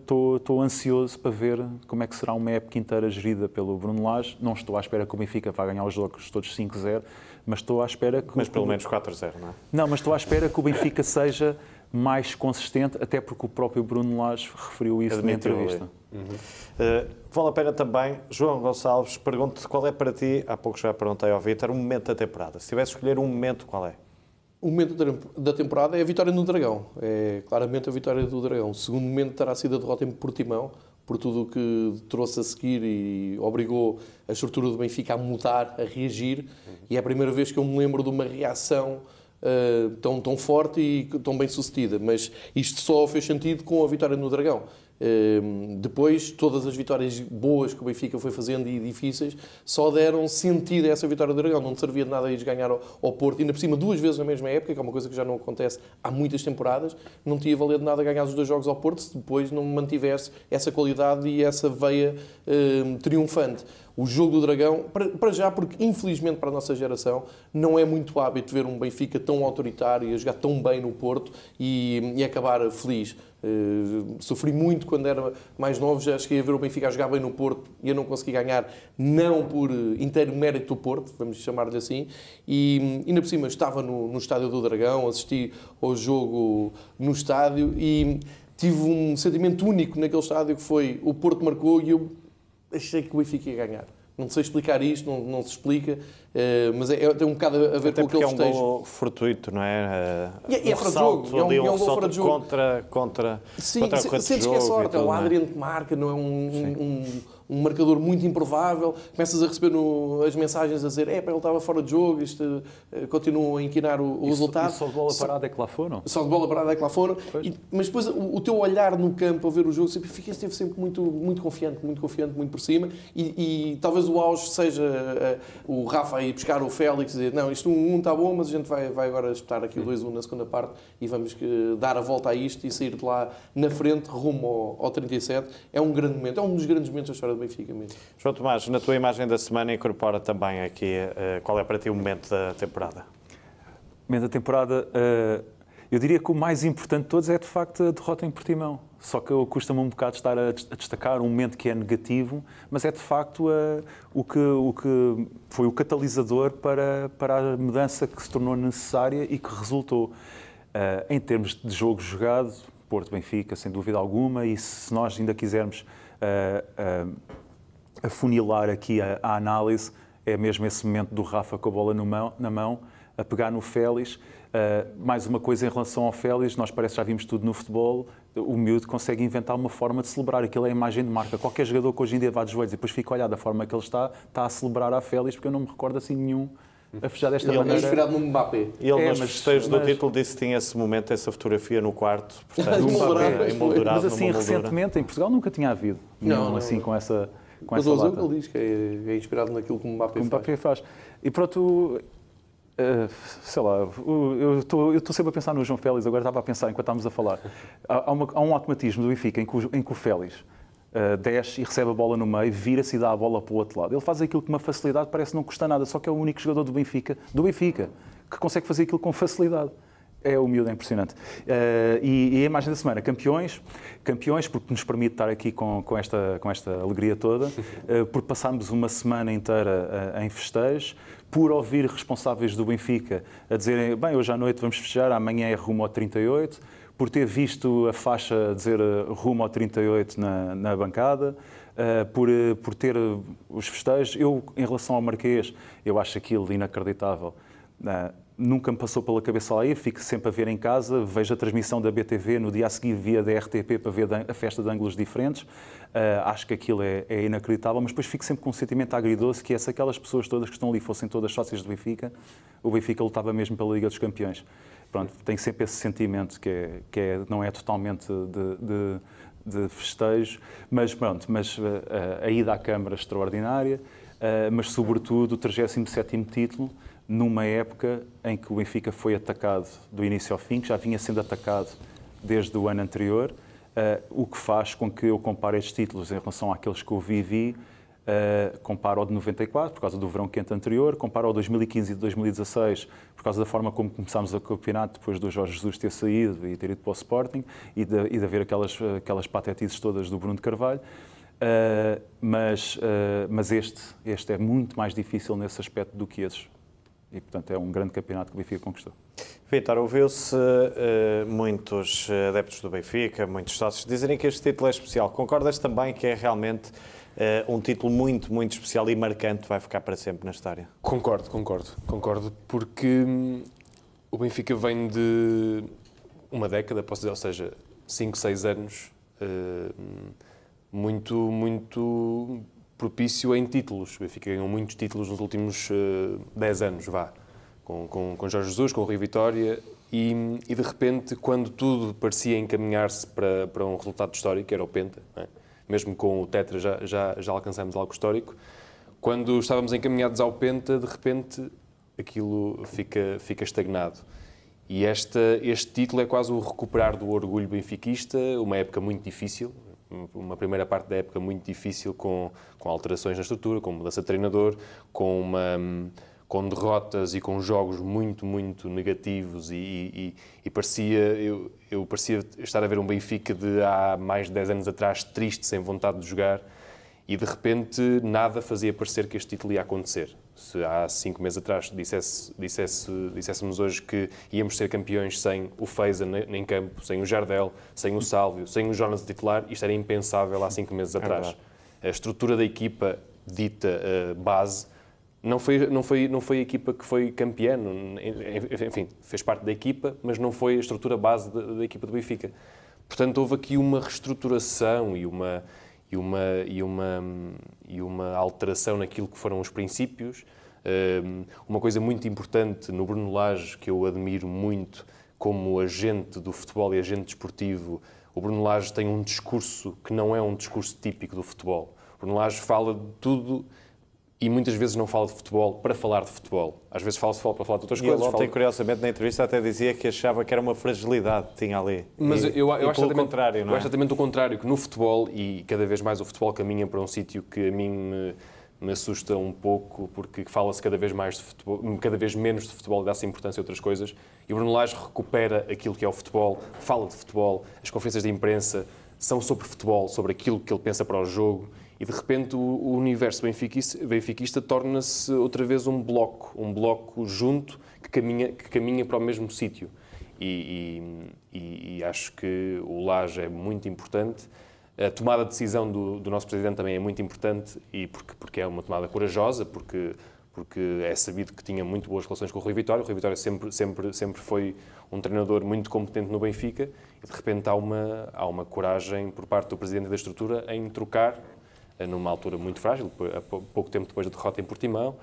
estou uh, ansioso para ver como é que será uma época inteira gerida pelo Bruno Lage. Não estou à espera que o Benfica vá ganhar os jogos todos 5-0, mas estou à espera que... Mas pelo menos 4-0, não é? Não, mas estou à espera que o Benfica seja mais consistente, até porque o próprio Bruno Lage referiu isso Admitiu na entrevista. Uhum. Uh, vale a pena também, João Gonçalves, pergunto-te qual é para ti, há pouco já perguntei ao Vítor, um momento da temporada. Se tivesse escolher um momento, qual é? O momento da temporada é a vitória no Dragão. É claramente a vitória do Dragão. O segundo momento terá sido a derrota em Portimão, por tudo o que trouxe a seguir e obrigou a estrutura do Benfica a mudar, a reagir. E é a primeira vez que eu me lembro de uma reação uh, tão, tão forte e tão bem sucedida. Mas isto só fez sentido com a vitória no Dragão. Ehm, depois, todas as vitórias boas que o Benfica foi fazendo e difíceis só deram sentido a essa vitória do Dragão. Não servia de nada ir ganhar ao, Porto, ainda por cima duas vezes na mesma época, que é uma coisa que já não acontece há muitas temporadas. Não tinha valido nada ganhar os dois jogos ao Porto se depois não mantivesse essa qualidade e essa veia ehm, triunfante. O jogo do Dragão, para, já, porque infelizmente para a nossa geração não é muito hábito ver um Benfica tão autoritário e a jogar tão bem no Porto e, e acabar feliz. Uh, sofri muito quando era mais novo, já cheguei a ver o Benfica a jogar bem no Porto e eu não consegui ganhar, não por inteiro mérito do Porto, vamos chamar-lhe assim, e ainda por cima estava no, no estádio do Dragão, assisti ao jogo no estádio e tive um sentimento único naquele estádio que foi o Porto marcou e eu achei que o Benfica ia ganhar. Não sei explicar isto, não, não se explica, uh, mas é, é, tem um bocado a ver Até com aquele é um festejo. gol fortuito, não é? Uh, e, é, é fora de jogo. É um, é um gol fora de jogo. Contra, contra, Sim, contra a sentes que é sorte. É o Adriano que marca, não é um, um, um marcador muito improvável, começas a receber no, as mensagens a dizer é, ele estava fora de jogo, isto uh, continua a inquinar o, o resultado. E só de bola parada é que lá foram? Só de bola parada é que lá foram. E, mas depois o, o, teu olhar no campo a ver o jogo, sempre fica esteve sempre muito, muito confiante, muito confiante, muito por cima. E, e talvez o auge seja uh, o Rafa ir buscar o Félix e dizer não, isto 1-1 um, um está bom, mas a gente vai, vai agora espetar aqui o 2-1 na segunda parte e vamos uh, dar a volta a isto e sair de lá na frente, rumo ao, ao 37. É um grande momento, é um dos grandes momentos da história do Benfica mesmo. João Tomás, na tua imagem da semana incorpora também aqui uh, qual é para ti o momento da temporada? O momento da temporada, uh, eu diria que o mais importante de todos é de facto a derrota em Portimão. Só que custa-me um bocado estar a, destacar um momento que é negativo, mas é de facto uh, o, que, o que foi o catalisador para, para a mudança que se tornou necessária e que resultou. em termos de jogo jogado, Porto-Benfica, sem dúvida alguma, e se nós ainda quisermos afunilar aqui a, a, análise, é mesmo esse momento do Rafa com a bola mão, na mão, a pegar no Félix. Uh, mais uma coisa em relação ao Félix, nós parece que já vimos tudo no futebol, o miúdo consegue inventar uma forma de celebrar. Aquilo é a imagem de marca. Qualquer jogador que hoje em dia vá de joelhos e depois fica a olhar da forma que ele está, está a celebrar a Félix, porque eu não me recordo assim nenhum a fechar desta ele maneira. Ele é inspirado no Mbappé. E ele, é, nos festejos do título, disse que tinha esse momento, essa fotografia no quarto. Portanto, emoldurado mas assim, recentemente, em Portugal nunca tinha havido. Não, não assim, não. com essa com Mas essa ele diz que é, é, inspirado naquilo que o Mbappé, que Mbappé faz. faz. E pronto, Uh, sei lá, eu estou sempre a pensar no João Félix, agora estava a pensar enquanto estávamos a falar. Há, há, uma, há um automatismo do Benfica em que, o, em que o Félix uh, desce e recebe a bola no meio, vira-se e dá a bola para o outro lado. Ele faz aquilo com uma facilidade, parece não custa nada, só que é o único jogador do Benfica, do Benfica, que consegue fazer aquilo com facilidade. É miúdo, é impressionante. Uh, e, e, a imagem da semana, campeões, campeões porque nos permite estar aqui com, com, esta, com esta alegria toda, uh, por passarmos uma semana inteira uh, em festejos, por ouvir responsáveis do Benfica a dizerem, bem, hoje à noite vamos festejar, amanhã é rumo ao 38, por ter visto a faixa dizer rumo ao 38 na, na bancada, Uh, por, por ter os festejos. Eu, em relação ao Marquês, eu acho aquilo inacreditável. Uh, nunca me passou pela cabeça lá ir, fico sempre a ver em casa, vejo a transmissão da BTV, no dia a seguir via da RTP para ver a festa de ângulos diferentes. Uh, acho que aquilo é, é, inacreditável, mas depois fico sempre com um sentimento agridoce que é se aquelas pessoas todas que estão ali fossem todas sócias do Benfica, o Benfica lutava mesmo pela Liga dos Campeões. Pronto, tenho sempre esse sentimento que, é, que é, não é totalmente de, de, de festejo, mas pronto, mas uh, a ida à Câmara extraordinária, uh, mas sobretudo o 37º título, numa época em que o Benfica foi atacado do início ao fim, que já vinha sendo atacado desde o ano anterior, uh, o que faz com que eu compare estes títulos em relação àqueles que eu vivi, uh, comparo ao de 94, por causa do verão quente anterior, comparo ao 2015 e 2016, por causa da forma como começámos o campeonato, depois do Jorge Jesus ter saído e ter ido para o Sporting, e de, e de haver aquelas, aquelas patetices todas do Bruno de Carvalho. Uh, mas, uh, mas este, este é muito mais difícil nesse aspecto do que esses e, portanto, é um grande campeonato que o Benfica conquistou. Vitor, ouviu-se uh, muitos adeptos do Benfica, muitos sócios, dizerem que este título é especial. Concordas também que é realmente uh, um título muito, muito especial e marcante, vai ficar para sempre na história? Concordo, concordo. Concordo, porque hum, o Benfica vem de uma década, posso dizer, ou seja, 5, 6 anos, uh, muito, muito propício em títulos. O Benfica ganhou muitos títulos nos últimos uh, eh, 10 anos, vá. Com, com, com Jorge Jesus, com o Rui Vitória, e, e, de repente, quando tudo parecia encaminhar-se para, para um resultado histórico, era o Penta, é? mesmo com o Tetra já, já, já alcançamos algo histórico, quando estávamos encaminhados ao Penta, de repente aquilo fica, fica estagnado. E esta, este título é quase o recuperar do orgulho benfiquista, uma época muito difícil, uma primeira parte da época muito difícil com, com alterações na estrutura, com mudança de treinador, com, uma, com derrotas e com jogos muito, muito negativos e, e, e, parecia, eu, eu parecia estar a ver um Benfica de há mais de 10 anos atrás, triste, sem vontade de jogar, e de repente nada fazia parecer que este título ia acontecer se há cinco meses atrás dissesse, dissesse, disséssemos hoje que íamos ser campeões sem o Feiza em campo, sem o Jardel, sem o Sálvio, sem o Jonas titular, isto era impensável há cinco meses é atrás. É a estrutura da equipa dita uh, base não foi, não, foi, não foi a equipa que foi campeã, enfim, fez parte da equipa, mas não foi a estrutura base da, da equipa do Benfica. Portanto, houve aqui uma reestruturação e uma, e uma, e uma, e uma alteração naquilo que foram os princípios. Uma coisa muito importante no Bruno Lage, que eu admiro muito como agente do futebol e agente desportivo, o Bruno Lage tem um discurso que não é um discurso típico do futebol. O Bruno Lage fala de tudo e muitas vezes não fala de futebol para falar de futebol. Às vezes fala de futebol para falar de outras e coisas. Ele ontem, curiosamente, na entrevista até dizia que achava que era uma fragilidade que tinha ali. Mas e, eu, eu, acho exatamente, contrário, não é? eu acho exatamente o contrário, que no futebol, e cada vez mais o futebol caminha para um sítio que a mim me, me assusta um pouco, porque fala-se cada vez mais de futebol, cada vez menos de futebol e dá-se importância a outras coisas. E o Bruno Lage recupera aquilo que é o futebol, fala de futebol, as conferências de imprensa são sobre futebol, sobre aquilo que ele pensa para o jogo e de repente o, universo benfiquista, benfiquista torna-se outra vez um bloco, um bloco junto que caminha, que caminha para o mesmo sítio. E, e, e, acho que o Laje é muito importante. A tomada de decisão do, do, nosso Presidente também é muito importante, e porque, porque é uma tomada corajosa, porque, porque é sabido que tinha muito boas relações com o Rui Vitória. O Rui Vitória sempre, sempre, sempre foi um treinador muito competente no Benfica, e de repente há uma, há uma coragem por parte do Presidente da estrutura em trocar numa altura muito frágil, pouco tempo depois da derrota em Portimão.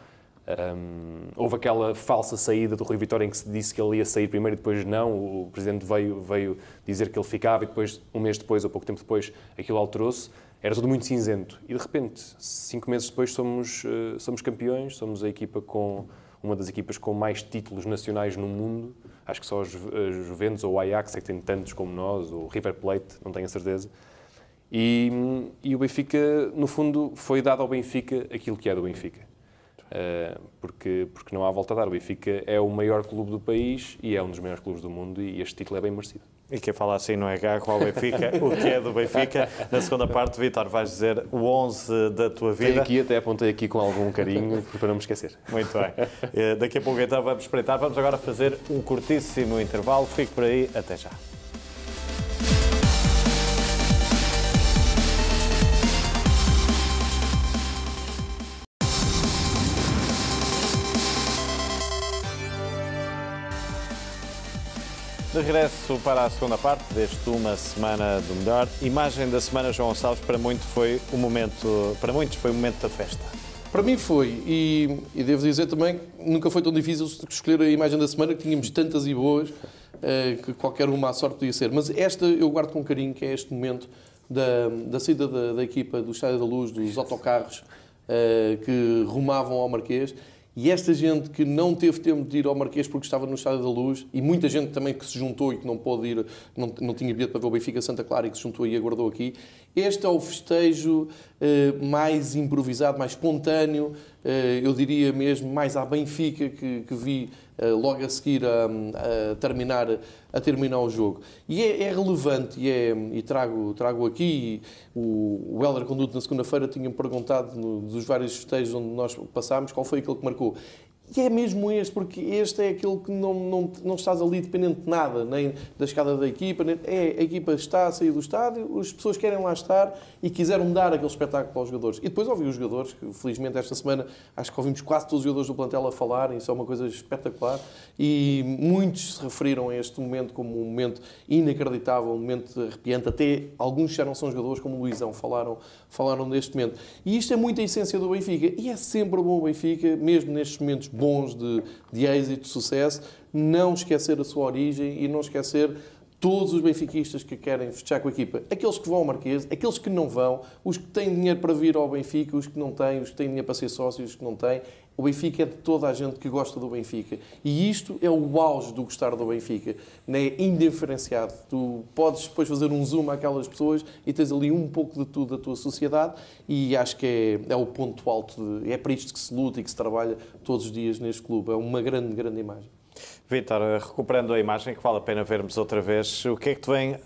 Um, houve aquela falsa saída do Rui Vitória em que se disse que ele ia sair primeiro e depois não. O presidente veio, veio dizer que ele ficava e depois, um mês depois ou pouco tempo depois, aquilo alterou-se. Era tudo muito cinzento. E de repente, cinco meses depois, somos, uh, somos campeões, somos a equipa com uma das equipas com mais títulos nacionais no mundo. Acho que só os Juventus ou o Ajax é que tem tantos como nós, ou o River Plate, não tenho a certeza E, e o Benfica, no fundo, foi dado ao Benfica aquilo que é do Benfica. Uh, porque, porque não há volta a dar. O Benfica é o maior clube do país e é um dos maiores clubes do mundo e este título é bem merecido. E quem fala assim não é garro ao Benfica, o que é do Benfica. Na segunda parte, Vitor, vais dizer o 11 da tua vida. Tenho aqui, até apontei aqui com algum carinho, para não me esquecer. Muito bem. Uh, daqui a pouco então vamos espreitar. Vamos agora fazer um curtíssimo intervalo. Fique por aí, até já. De regresso para a segunda parte deste Uma Semana do Melhor. Imagem da semana, João Gonçalves, para, muito foi um momento, para muitos foi o momento da festa. Para mim foi, e, e, devo dizer também nunca foi tão difícil escolher a imagem da semana, que tínhamos tantas e boas, uh, que qualquer uma à sorte podia ser. Mas esta eu guardo com carinho, que é este momento da, da saída da, da equipa do Estádio da Luz, dos autocarros uh, que rumavam ao Marquês e esta gente que não teve tempo de ir ao Marquês porque estava no Estádio da Luz, e muita gente também que se juntou e que não pôde ir, não, não tinha bilhete para ver o Benfica Santa Clara e que se juntou e aguardou aqui, este é o festejo eh, mais improvisado, mais espontâneo, eh, eu diria mesmo mais à Benfica que, que vi logo a seguir a, a, terminar, a terminar o jogo. E é, é relevante, e, é, e trago, trago aqui, o, o Helder Conduto na segunda-feira tinha-me perguntado no, dos vários festejos onde nós passámos qual foi aquele que marcou. E é mesmo este, porque este é aquele que não, não, não estás ali dependente de nada, nem da escada da equipa. Nem, é, a equipa está a sair do estádio, as pessoas querem lá estar e quiseram dar aquele espetáculo aos jogadores. E depois ouvi os jogadores, que felizmente esta semana acho que ouvimos quase todos os jogadores do plantel a falar, e isso é uma coisa espetacular. E muitos se referiram a este momento como um momento inacreditável, um momento arrepiante. Até alguns já não são jogadores, como o Luizão, falaram, falaram deste momento. E isto é muito a essência do Benfica. E é sempre bom o Benfica, mesmo nestes momentos bons de, de êxito, de sucesso, não esquecer a sua origem e não esquecer todos os benfiquistas que querem festejar com a equipa, aqueles que vão ao Marquês, aqueles que não vão, os que têm dinheiro para vir ao Benfica, os que não têm, os que têm dinheiro para ser sócios, os que não têm. O Benfica é de toda a gente que gosta do Benfica. E isto é o auge do gostar do Benfica. Não é indiferenciado. Tu podes depois fazer um zoom àquelas pessoas e tens ali um pouco de tudo da tua sociedade e acho que é, é o ponto alto. De, é para isto que se luta e que se trabalha todos os dias neste clube. É uma grande, grande imagem. Vitor, recuperando a imagem, que vale a pena vermos outra vez, o que é que te vem, uh,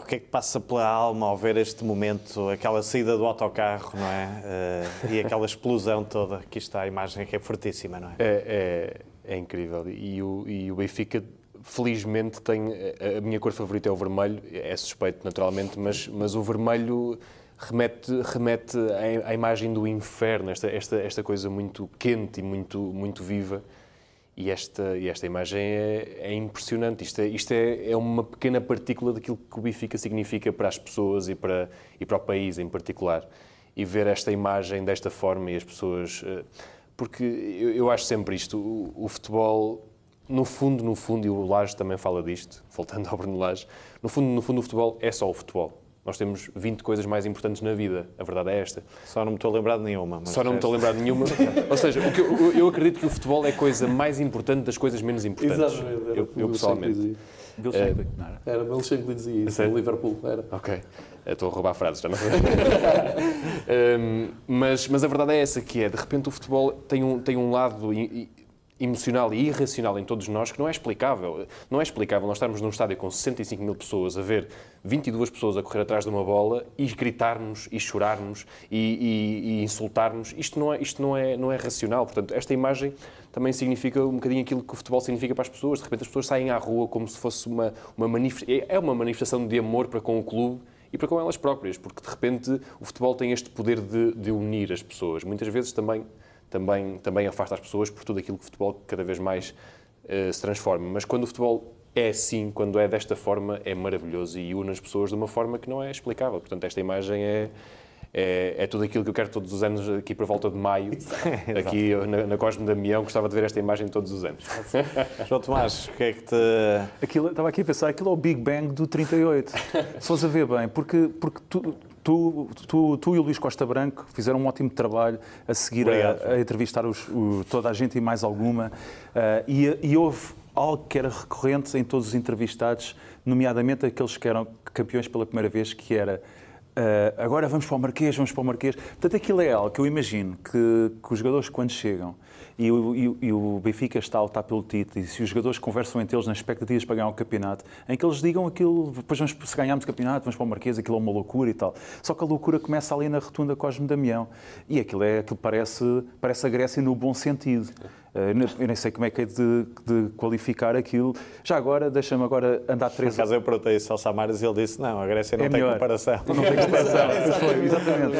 o que é que passa pela alma ao ver este momento, aquela saída do autocarro, não é? Uh, e aquela explosão toda, aqui está a imagem que é fortíssima, não é? É, é, é incrível. E o, e o Benfica, felizmente, tem. A minha cor favorita é o vermelho, é suspeito naturalmente, mas, mas o vermelho remete, remete à imagem do inferno, esta, esta, esta coisa muito quente e muito, muito viva. E esta, e esta imagem é, é impressionante. Isto, é, isto é, é, uma pequena partícula daquilo que o Benfica significa para as pessoas e para, e para o país em particular. E ver esta imagem desta forma e as pessoas. Eh, porque eu, eu acho sempre isto: o, o, futebol, no fundo, no fundo, e o Lage também fala disto, voltando ao Bruno Lage, no fundo, no fundo, o futebol é só o futebol. Nós temos 20 coisas mais importantes na vida. A verdade é esta. Só não me estou a lembrar de nenhuma. Só não me estou a lembrar de nenhuma. Ou seja, eu, eu, acredito que o futebol é a coisa mais importante das coisas menos importantes. Exatamente. Eu, eu pessoalmente. Bill Shankly, não era? Era Bill Shankly dizia isso, no Liverpool, era. Ok. Estou a roubar frases, já não um, mas, mas a verdade é essa, que é, de repente o futebol tem um, tem um lado emocional e irracional em todos nós que não é explicável. Não é explicável nós estarmos num estádio com 65 mil pessoas a ver 22 pessoas a correr atrás de uma bola e gritarmos e chorarmos e, e, e insultarmos. Isto, não é, isto não, é, não é racional. Portanto, esta imagem também significa um bocadinho aquilo que o futebol significa para as pessoas. De repente as pessoas saem à rua como se fosse uma, uma manifestação... É uma manifestação de amor para com o clube e para com elas próprias, porque de repente o futebol tem este poder de, de unir as pessoas. Muitas vezes também também, também afasta as pessoas por tudo aquilo que o futebol cada vez mais uh, se transforma. Mas quando o futebol é assim, quando é desta forma, é maravilhoso e une as pessoas de uma forma que não é explicável. Portanto, esta imagem é, é, é, tudo aquilo que eu quero todos os anos aqui por volta de maio, aqui na, na Cosme Damião, gostava de ver esta imagem todos os anos. João Tomás, o que é que te... Aquilo, estava aqui a pensar, aquilo é o Big Bang do 38, se fosse a ver bem, porque, porque tu, Tu, tu, tu, e o Luís Costa Branco fizeram um ótimo trabalho a seguir a, a, entrevistar os, o, toda a gente e mais alguma. Uh, e, e, houve algo que era recorrente em todos os entrevistados, nomeadamente aqueles que eram campeões pela primeira vez, que era Uh, agora vamos para o Marquês, vamos para o Marquês. Portanto, aquilo é algo que eu imagino que, que os jogadores, quando chegam e o, e, e o Benfica está a lutar pelo título, e se os jogadores conversam entre eles nas expectativas para ganhar o campeonato, em que eles digam aquilo, depois vamos, se ganharmos o campeonato, vamos para o Marquês, aquilo é uma loucura e tal. Só que a loucura começa ali na rotunda Cosme Damião. E aquilo, é, aquilo parece, parece a Grécia no bom sentido. Eh, eu nem sei como é que é de, de qualificar aquilo. Já agora, deixa-me agora andar três... Por acaso eu perguntei isso ao Samaras e ele disse, não, a Grécia não é tem melhor. comparação. Não tem comparação. Foi, exatamente.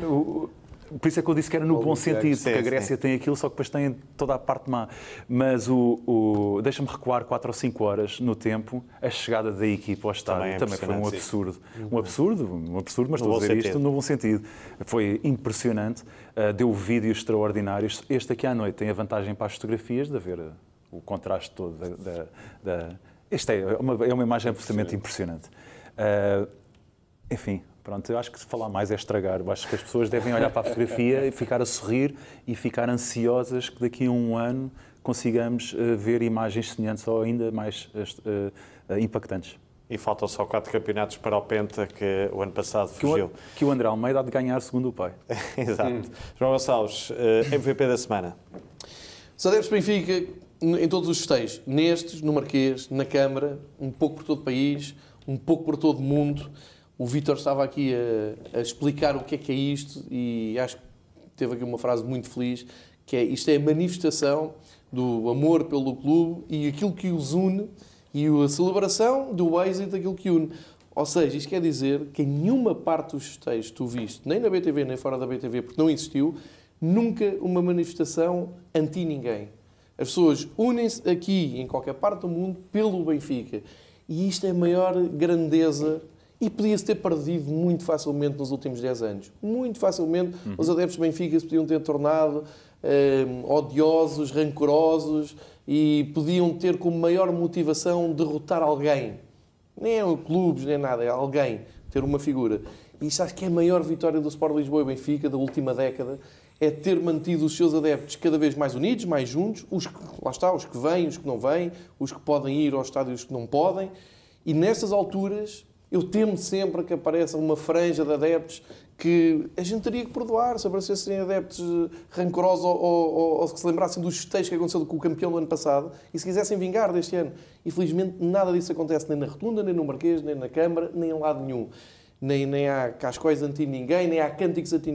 Uh, o, por isso é que eu disse que era no bom sentido, porque a Grécia tem aquilo, só que depois tem toda a parte má. Mas o, o deixa-me recuar 4 ou 5 horas no tempo, a chegada da equipa ao estádio também, é também foi um absurdo. Um absurdo, um absurdo, mas no estou a dizer isto no bom sentido. Foi impressionante, uh, deu vídeos extraordinários. Este aqui à noite tem a vantagem para as fotografias de haver o contraste todo da... da, da... Esta é uma, é uma imagem absolutamente impressionante. Uh, enfim, Pronto, eu acho que se falar mais é estragar. Eu acho que as pessoas devem olhar para a fotografia e ficar a sorrir e ficar ansiosas que daqui a um ano consigamos uh, ver imagens semelhantes ou ainda mais uh, uh, impactantes. E faltam só quatro campeonatos para o Penta, que o ano passado fugiu. Que o, que o André Almeida há de ganhar, segundo o pai. Exato. Hum. João Gonçalves, MVP da semana. Os adeptos Benfica, em todos os festejos, nestes, no Marquês, na Câmara, um pouco por todo o país, um pouco por todo o mundo. O Vítor estava aqui a, a, explicar o que é que é isto e acho que teve aqui uma frase muito feliz, que é isto é a manifestação do amor pelo clube e aquilo que os une e a celebração do êxito daquilo que une. Ou seja, isto quer dizer que em nenhuma parte dos festejos tu viste, nem na BTV nem fora da BTV, porque não existiu, nunca uma manifestação anti ninguém. As pessoas unem-se aqui, em qualquer parte do mundo, pelo Benfica. E isto é a maior grandeza e podia-se ter perdido muito facilmente nos últimos 10 anos. Muito facilmente. Uhum. Os adeptos do Benfica se podiam ter tornado eh, odiosos, rancorosos e podiam ter como maior motivação derrotar alguém. Nem é clubes, nem nada, é alguém. Ter uma figura. E isto acho que é a maior vitória do Sport Lisboa e Benfica da última década. É ter mantido os seus adeptos cada vez mais unidos, mais juntos. Os que, lá está, os que vêm, os que não vêm, os que podem ir ao estádio e os que não podem. E nessas alturas eu temo sempre que apareça uma franja de adeptos que a gente teria que perdoar se aparecessem adeptos eh, rancorosos ou, ou, ou, que se lembrassem dos festejos que aconteceu com o campeão do ano passado e se quisessem vingar deste ano. Infelizmente, nada disso acontece nem na Rotunda, nem no Marquês, nem na Câmara, nem em lado nenhum. Nem, nem há cascóis anti ninguém, nem há cânticos anti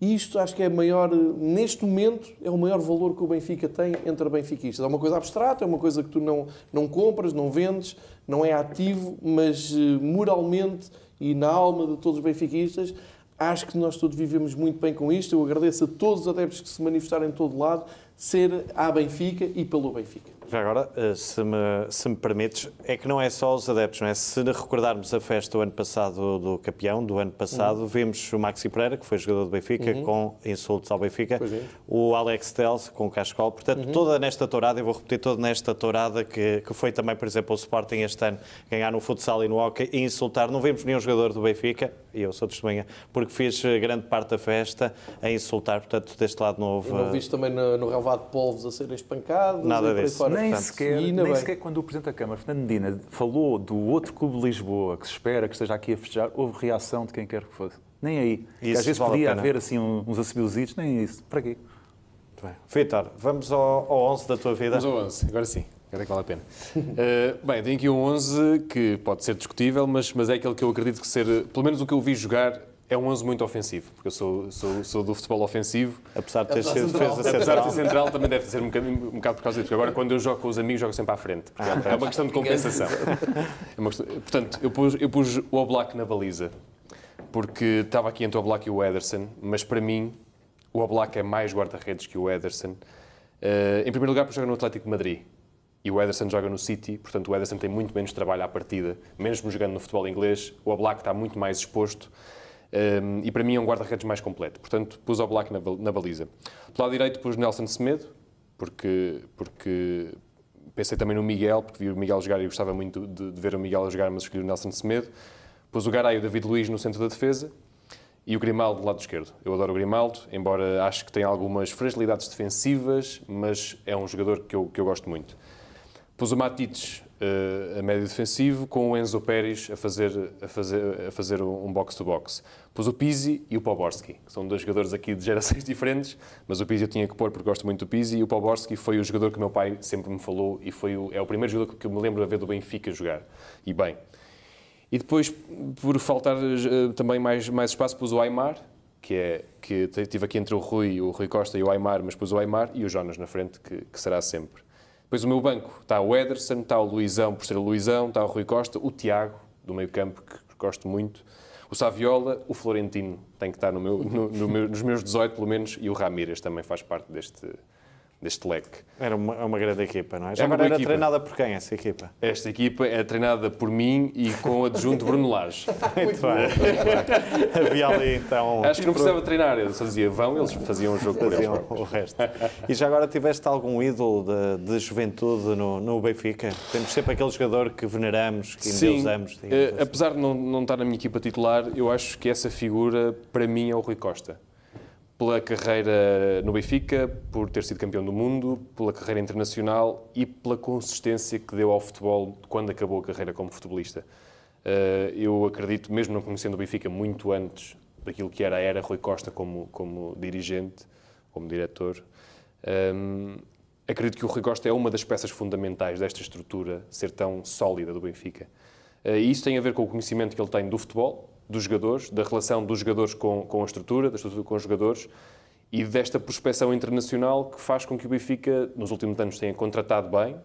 ninguém. Isto acho que é maior, neste momento, é o maior valor que o Benfica tem entre benfiquistas. É uma coisa abstrata, é uma coisa que tu não, não compras, não vendes, não é ativo, mas eh, moralmente e na alma de todos os benfiquistas, acho que nós todos vivemos muito bem com isto. Eu agradeço a todos os adeptos que se manifestaram em todo lado, ser à Benfica e pelo Benfica. Já agora, eh, se me, se me permites, é que não é só os adeptos, não é? Se recordarmos a festa do ano passado do campeão, do ano passado, uhum. vimos o Maxi Pereira, que foi jogador do Benfica, uhum. com insultos ao Benfica, é. o Alex Telles com o Cascol, portanto, uhum. toda nesta tourada, eu vou repetir toda nesta tourada, que, que foi também, por exemplo, o Sporting este ano, ganhar no futsal e no hockey, e insultar, não vimos nenhum jogador do Benfica, e eu sou testemunha, porque fiz grande parte da festa a insultar, portanto, deste lado não houve... não viste também no, no relvado de polvos a serem espancados? Nada disso nem Portanto, sequer, nem sequer quando o Presidente da Câmara, Fernando Medina, falou do outro clube de Lisboa que se espera que esteja aqui a festejar, houve reação de quem quer que fosse. Nem aí. Isso às vezes vale podia haver assim uns assobiositos, nem isso. Para quê? Vitor, vamos ao, ao 11 da tua vida? Vamos ao 11, agora sim. Agora é que vale a pena. uh, bem, tenho aqui um 11 que pode ser discutível, mas, mas é aquele que eu acredito que ser, pelo menos o que eu vi jogar, é um 11 muito ofensivo, porque eu sou, sou, sou do futebol ofensivo. Apesar de ter sido defesa central. Apesar de ser central, também deve ser um bocado, um bocado por causa disso. Porque agora, quando eu jogo com os amigos, jogo sempre à frente. Ah, é uma questão de compensação. É questão... Portanto, eu pus, eu pus o Oblak na baliza, porque estava aqui entre o Oblak e o Ederson, mas para mim, o Oblak é mais guarda-redes que o Ederson. Uh, em primeiro lugar, porque joga no Atlético de Madrid. E o Ederson joga no City, portanto o Ederson tem muito menos trabalho à partida. Mesmo jogando no futebol inglês, o Oblak está muito mais exposto um, e para mim é um guarda-redes mais completo. Portanto, pus o Black na, baliza. Do lado direito pus Nelson Semedo, porque, porque pensei também no Miguel, porque vi o Miguel jogar e gostava muito de, de ver o Miguel jogar, mas escolhi o Nelson Semedo. Pus o Garay e o David Luiz no centro da defesa e o Grimaldo do lado esquerdo. Eu adoro o Grimaldo, embora acho que tem algumas fragilidades defensivas, mas é um jogador que eu, que eu gosto muito. Pus o Matites uh, a médio defensivo, com o Enzo Pérez a fazer, a fazer, a fazer um box-to-box. Pus o Pizzi e o Poborski, que são dois jogadores aqui de gerações diferentes, mas o Pizzi eu tinha que pôr porque gosto muito do Pizzi, e o Poborski foi o jogador que meu pai sempre me falou e foi o, é o primeiro jogador que eu me lembro de ver do Benfica jogar. E bem. E depois, por faltar uh, também mais, mais espaço, pus o Aymar, que é que tive aqui entre o Rui, o Rui Costa e o Aymar, mas pus o Aymar e o Jonas na frente, que, que será sempre. Depois o meu banco está o Ederson, está o Luizão, por ser o Luizão, está o Rui Costa, o Tiago, do meio campo, que gosto muito, o Saviola, o Florentino tem que estar no meu, no, no meu, nos meus 18 pelo menos, e o Ramírez também faz parte deste, deste leque. Era uma, uma grande equipa, não é? Já é agora era equipa. treinada por quem essa equipa? Esta equipa é treinada por mim e com o adjunto Bruno Lage. Muito bem. Havia ali então... Acho que não precisava treinar, eu só dizia vão, eles faziam o jogo faziam por eles. o resto. E já agora tiveste algum ídolo de, de juventude no, no Benfica? Temos sempre aquele jogador que veneramos, que endeusamos. Sim, uh, assim. apesar de não, não estar na minha equipa titular, eu acho que essa figura, para mim, é o Rui Costa pela carreira no Benfica, por ter sido campeão do mundo, pela carreira internacional e pela consistência que deu ao futebol quando acabou a carreira como futebolista. Eh, eu acredito, mesmo não conhecendo o Benfica muito antes daquilo que era a era Rui Costa como, como dirigente, como diretor, um, eh, acredito que o Rui Costa é uma das peças fundamentais desta estrutura ser tão sólida do Benfica. Uh, e isso tem a ver com o conhecimento que ele tem do futebol, dos jogadores, da relação dos jogadores com, com a estrutura, da estrutura com os jogadores e desta prospecção internacional que faz com que o Benfica, nos últimos anos, tenha contratado bem,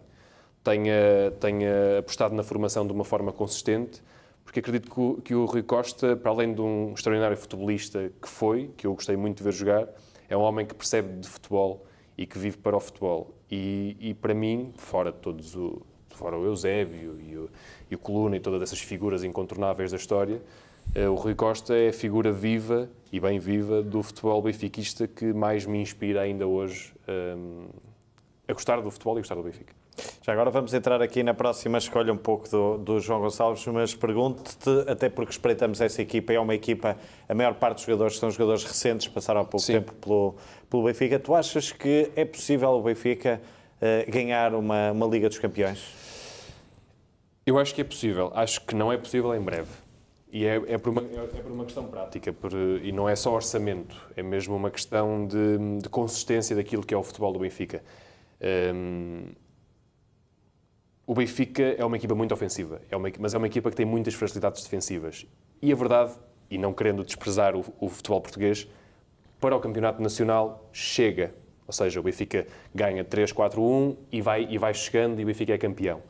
tenha, tenha apostado na formação de uma forma consistente, porque acredito que o, que o Rui Costa, para além de um extraordinário futebolista que foi, que eu gostei muito de ver jogar, é um homem que percebe de futebol e que vive para o futebol. E, e para mim, fora todos o, fora o Eusébio e o, e o Coluna e todas essas figuras incontornáveis da história, o Rui Costa é a figura viva e bem viva do futebol benfiquista que mais me inspira ainda hoje um, ehm, a gostar do futebol e a gostar do Benfica. Já agora vamos entrar aqui na próxima escolha um pouco do, do João Gonçalves, mas pergunto-te, até porque espreitamos essa equipa, é uma equipa, a maior parte dos jogadores são jogadores recentes, passaram há pouco Sim. tempo pelo, pelo Benfica. Tu achas que é possível o Benfica uh, ganhar uma, uma Liga dos Campeões? Eu acho que é possível. Acho que não é possível em breve. E é, é, por uma, é, por uma questão prática, por, e não é só orçamento, é mesmo uma questão de, de consistência daquilo que é o futebol do Benfica. Um, o Benfica é uma equipa muito ofensiva, é uma, mas é uma equipa que tem muitas facilidades defensivas. E a verdade, e não querendo desprezar o, o futebol português, para o campeonato nacional chega. Ou seja, o Benfica ganha 3-4-1 e vai, e vai chegando e o Benfica é campeão.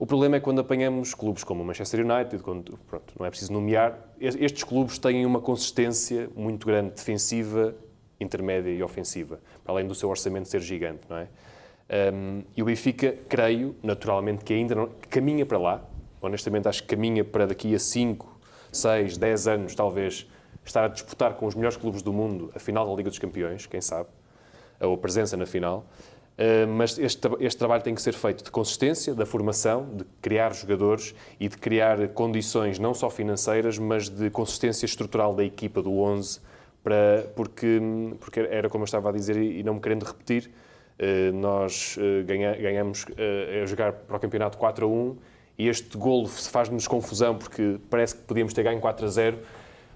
O problema é quando apanhamos clubes como o Manchester United, quando, pronto, não é preciso nomear, estes clubes têm uma consistência muito grande defensiva, intermédia e ofensiva, para além do seu orçamento ser gigante, não é? Um, e o Benfica, creio, naturalmente, que ainda não, caminha para lá. Honestamente, acho que caminha para daqui a 5, 6, 10 anos, talvez, estar a disputar com os melhores clubes do mundo a final da Liga dos Campeões, quem sabe, ou a presença na final. Eh, mas este, este, trabalho tem que ser feito de consistência, da formação, de criar jogadores e de criar condições não só financeiras, mas de consistência estrutural da equipa do 11, para, porque, porque era como eu estava a dizer e não me querendo repetir, eh, nós eh, ganha, ganhamos a jogar para o campeonato 4 a 1 e este golo faz-nos confusão porque parece que podíamos ter ganho 4 a 0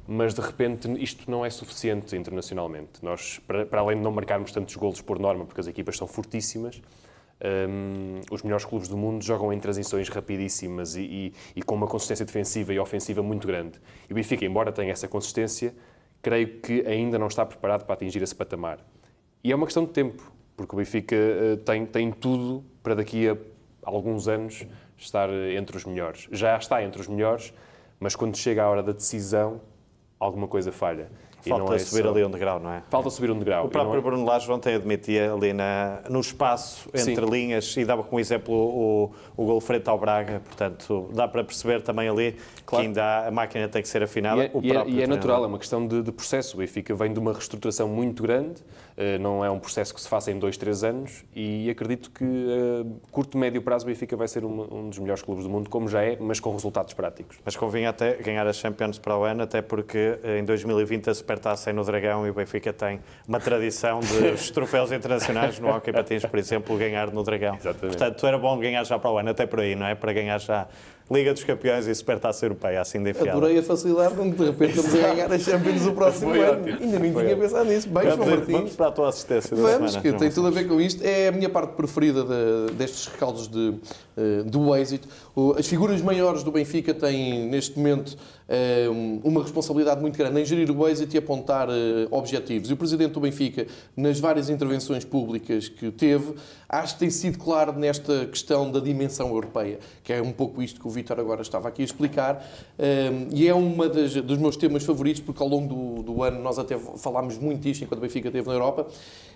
mas de repente isto não é suficiente internacionalmente. Nós, para, para além de não marcarmos tantos golos por norma, porque as equipas são fortíssimas, um, os melhores clubes do mundo jogam em transições rapidíssimas e, e, e, com uma consistência defensiva e ofensiva muito grande. E o Benfica, embora tenha essa consistência, creio que ainda não está preparado para atingir esse patamar. E é uma questão de tempo, porque o Benfica uh, tem, tem tudo para daqui a alguns anos estar entre os melhores. Já está entre os melhores, mas quando chega a hora da decisão, alguma coisa falha. Falta é subir só... ali um degrau, não é? Falta subir um degrau. O próprio é... Bruno Lage ontem admitia ali na, no espaço entre Sim. linhas e dava como exemplo o, o gol frente ao Braga, portanto dá para perceber também ali claro. que ainda a máquina tem que ser afinada. E é, e é, e é natural, é uma questão de, de, processo. O Benfica vem de uma reestruturação muito grande, não é um processo que se faça em dois, três anos e acredito que a curto, médio prazo o Benfica vai ser um, um dos melhores clubes do mundo, como já é, mas com resultados práticos. Mas convinha até ganhar as Champions para o ano, até porque eh, em 2020 a Super Supertaça é no Dragão e o Benfica tem uma tradição de troféus internacionais no Hockey Patins, por exemplo, ganhar no Dragão. Exatamente. Portanto, era bom ganhar já para o ano, até por aí, não é? Para ganhar já Liga dos Campeões e Supertaça Europeia, assim de enfiada. Adorei a facilidade com que de repente estamos a ganhar a Champions o próximo Foi ano. ótimo. Ainda nem Foi tinha ótimo. pensado nisso. Bem, João Vamos, Martins. vamos para a tua assistência da Vamos, semana. que João tem tudo a ver com isto. É a minha parte preferida de- destes recaldos de, do êxito. As figuras maiores do Benfica têm, neste momento, eh, uma responsabilidade muito grande em gerir o êxito e apontar eh, objetivos. E o Presidente do Benfica, nas várias intervenções públicas que teve, acho que tem sido claro nesta questão da dimensão europeia, que é um pouco isto que o Vítor agora estava aqui a explicar. Eh, E é das, dos meus temas favoritos, porque ao longo do, ano nós até falámos muito disto enquanto o Benfica esteve na Europa.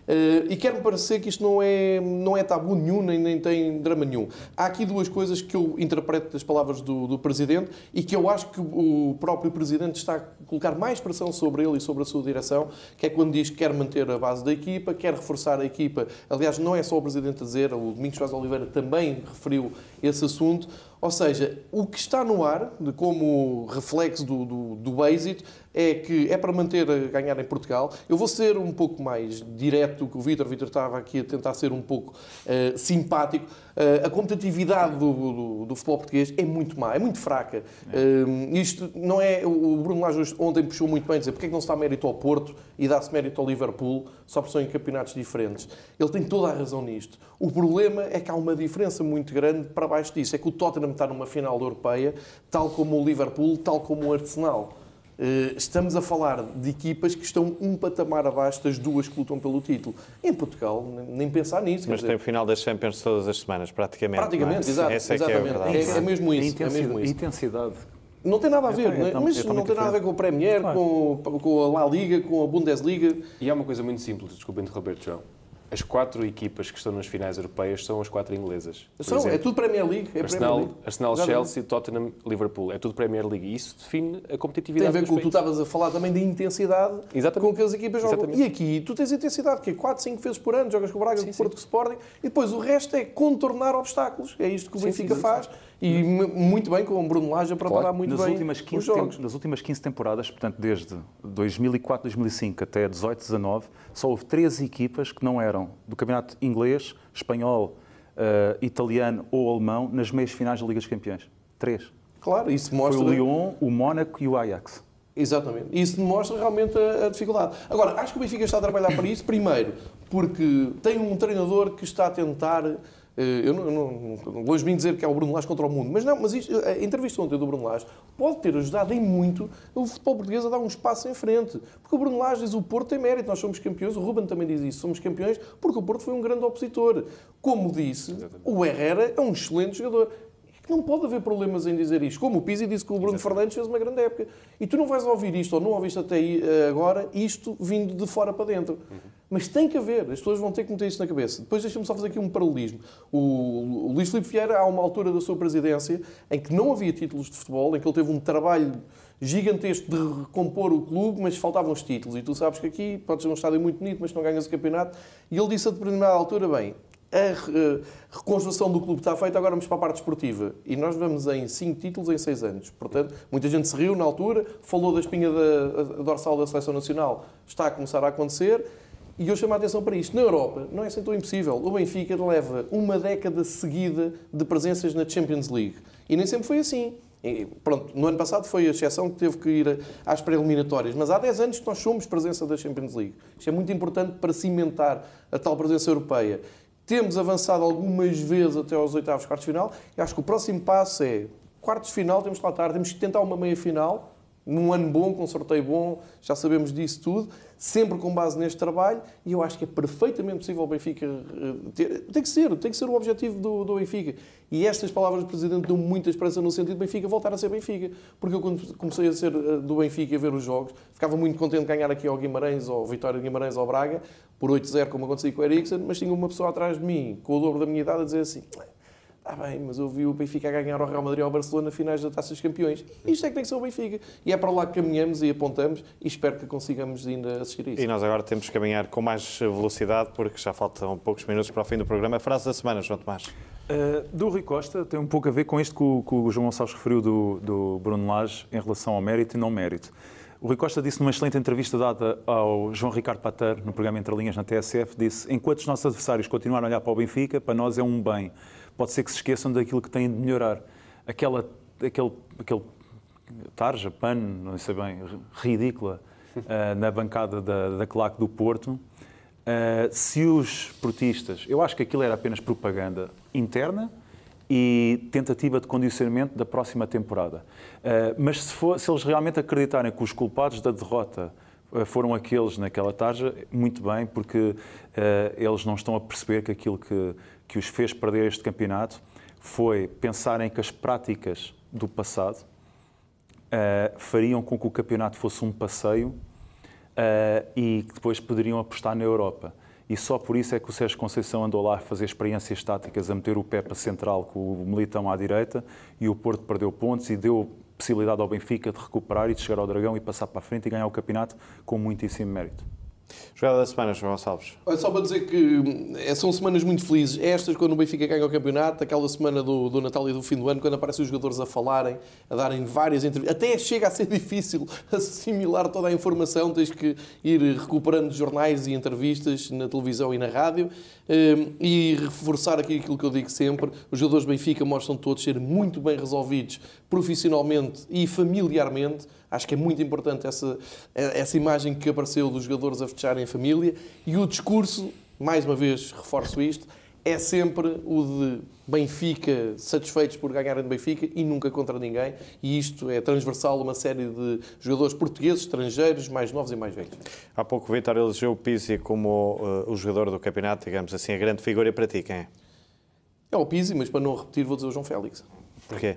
Eh, e quero-me parecer que isto não é, não é tabu nenhum, nem, nem tem drama nenhum. Há aqui duas coisas que eu interpreto das palavras do, do Presidente e que eu acho que o próprio Presidente está a colocar mais pressão sobre ele e sobre a sua direção, que é quando diz que quer manter a base da equipa, quer reforçar a equipa. Aliás, não é só o Presidente a dizer, o Domingos Vaz Oliveira também referiu esse assunto. Ou seja, o que está no ar, como reflexo do, do, do êxito, é que é para manter a ganhar em Portugal. Eu vou ser um pouco mais direto do que o Vítor. O Vítor estava aqui a tentar ser um pouco eh, simpático. Eh, a competitividade do, do, do futebol português é muito má, é muito fraca. Eh, isto não é. O Bruno Lage ontem puxou muito bem dizer porque é que não se dá mérito ao Porto e dá-se mérito ao Liverpool, só porque são em campeonatos diferentes. Ele tem toda a razão nisto. O problema é que há uma diferença muito grande para baixo disso. É que o Tottenham está numa final europeia, tal como o Liverpool, tal como o Arsenal. Eh, Estamos a falar de equipas que estão um patamar abaixo das duas que lutam pelo título. Em Portugal, nem- pensar nisso. Mas dizer, tem o final das Champions todas as semanas, praticamente. praticamente, é? exato, Essa é que é a exatamente. verdade. É, é mesmo isso. É intensidade, isso. intensidade. Não tem nada a ver, É, não é? é tam- mas é não tem nada a ver com a Premier, Claro. com, com a La Liga, com a Bundesliga. E há uma coisa muito simples, desculpa interromper, João. As quatro equipas que estão nas finais europeias são as quatro inglesas. São, é exemplo, tudo Premier League. É Premier Arsenal, League. Arsenal. Chelsea, Tottenham, Liverpool. É tudo Premier League. E isso define a Tem a competitividade ver com o que tu estavas a falar também da intensidade Exatamente. com que as equipas jogam. Exatamente. E aqui tu tens intensidade, que é 4, 5 vezes por ano, jogas com o Braga, com o Porto, com o Sporting, e depois o resto é contornar obstáculos. É isto que o Sim, Benfica sim, sim, faz. E muito bem com o Bruno Lage a preparar Claro. muito nas, bem últimas os 15 jogos. tem- nas últimas 15 temporadas, portanto, desde 2004, 2005 até 18, 19, só houve três equipas que não eram do campeonato inglês, espanhol, eh, italiano ou alemão nas meias finais da Liga dos Campeões. Três. Claro, isso Foi mostra... o Lyon, o Mónaco e o Ajax. Exatamente. Isso demonstra realmente a, a dificuldade. Agora, acho que o Benfica está a trabalhar para isso, primeiro, porque tem um treinador que está a tentar. Eh, Eu não, não, não vou bem dizer que é o Bruno Lage contra o mundo, mas não, mas isto, a entrevista ontem do Bruno Lage pode ter ajudado em muito o futebol português a dar um espaço em frente. Porque o Bruno Lage diz o Porto tem mérito, nós somos campeões, o Ruben também diz isso, somos campeões porque o Porto foi um grande opositor. Como disse, o Herrera é um excelente jogador. Não pode haver problemas em dizer isto. Como o Pizzi disse que o Bruno Fernandes fez uma grande época. E tu não vais ouvir isto, ou não ouviste até eh, agora, isto vindo de fora para dentro. Mas tem que haver, as pessoas vão ter que meter isto na cabeça. Depois deixa-me só fazer aqui um paralelismo. O, o Luís Filipe Vieira, há uma altura da sua presidência em que não havia títulos de futebol, em que ele teve um trabalho gigantesco de recompor o clube, mas faltavam os títulos. E tu sabes que aqui podes ser um estádio muito bonito, mas não ganhas o campeonato. E ele disse a determinada altura, bem, a eh, reconstrução do clube está feita, agora vamos para a parte esportiva. E nós vamos em 5 títulos em 6 anos. Portanto, muita gente se riu na altura, falou da espinha da dorsal da Seleção Nacional. Está a começar a acontecer. E eu chamo a atenção para isto. Na Europa, não é assim tão impossível. O Benfica leva uma década seguida de presenças na Champions League. E nem sempre foi assim. E, pronto, no ano passado foi a exceção que teve que ir às pré-eliminatórias, mas há 10 anos que nós somos presença da Champions League. Isto é muito importante para cimentar a tal presença europeia. Temos avançado algumas vezes até aos oitavos, quartos de final, e acho que o próximo passo é quartos de final, temos que lá estar, temos que tentar uma meia final, num ano bom, com sorteio bom, já sabemos disso tudo, sempre com base neste trabalho, e eu acho que é perfeitamente possível o Benfica eh, ter. Tem que ser, tem que ser o objetivo do, do Benfica. E estas palavras do Presidente dão muita esperança no sentido de Benfica voltar a ser Benfica. Porque eu, quando comecei a ser eh, do Benfica e a ver os jogos, ficava muito contente de ganhar aqui ao Guimarães, ou Vitória de Guimarães, ou Braga, por 8-0, como acontecia com o Eriksen, mas tinha uma pessoa atrás de mim, com o dobro da minha idade, a dizer assim. Ah bem, mas eu vi o Benfica a ganhar ao Real Madrid ou ao Barcelona finais da Taça dos Campeões. Isto é que tem que ser o Benfica. E é para lá que caminhamos e apontamos e espero que consigamos ainda assistir a isso. E nós agora temos que caminhar com mais velocidade, porque já faltam poucos minutos para o fim do programa. A frase da semana, João Tomás. Uh, do Rui Costa tem um pouco a ver com isto que o, que o João Gonçalves referiu do, do Bruno Lage em relação ao mérito e não mérito. O Rui Costa disse numa excelente entrevista dada ao João Ricardo Pater, no programa Entre Linhas na TSF, disse, enquanto os nossos adversários continuarem a olhar para o Benfica, para nós é um bem. Pode ser que se esqueçam daquilo que têm de melhorar. Aquela, aquele, aquele tarja, pano, não sei bem, ridícula, uh, na bancada da, da claque do Porto, uh, se os portistas, eu acho que aquilo era apenas propaganda interna, e tentativa de condicionamento da próxima temporada. Uh, mas se, for, se, eles realmente acreditarem que os culpados da derrota foram aqueles naquela tarja, muito bem, porque uh, eles não estão a perceber que aquilo que, que os fez perder este campeonato foi pensarem que as práticas do passado fariam com que o campeonato fosse um passeio e que depois poderiam apostar na Europa e só por isso é que o Sérgio Conceição andou lá a fazer experiências táticas, a meter o pé para central com o Militão à direita e o Porto perdeu pontos e deu possibilidade ao Benfica de recuperar e de chegar ao Dragão e passar para a frente e ganhar o campeonato com muitíssimo mérito. Jogada da semana, João Gonçalves. Olha, só para dizer que eh, são semanas muito felizes. Estas, quando o Benfica ganha o campeonato, aquela semana do, do Natal e do fim do ano, quando aparecem os jogadores a falarem, a darem várias entrevistas. Até chega a ser difícil assimilar toda a informação, tens que ir recuperando jornais e entrevistas na televisão e na rádio. Ehm, e reforçar aqui aquilo que eu digo sempre: os jogadores do Benfica mostram todos ser muito bem resolvidos profissionalmente e familiarmente Acho que é muito importante essa, essa imagem que apareceu dos jogadores a fecharem a família e o discurso, mais uma vez reforço isto, é sempre o de Benfica, satisfeitos por ganharem de Benfica e nunca contra ninguém. E isto é transversal a uma série de jogadores portugueses, estrangeiros, mais novos e mais velhos. Há pouco o Vitor elegeu o Pizzi como uh, o jogador do campeonato, digamos assim, a grande figura. Para ti, quem é? É o Pizzi, mas para não repetir, vou dizer o João Félix. Porquê?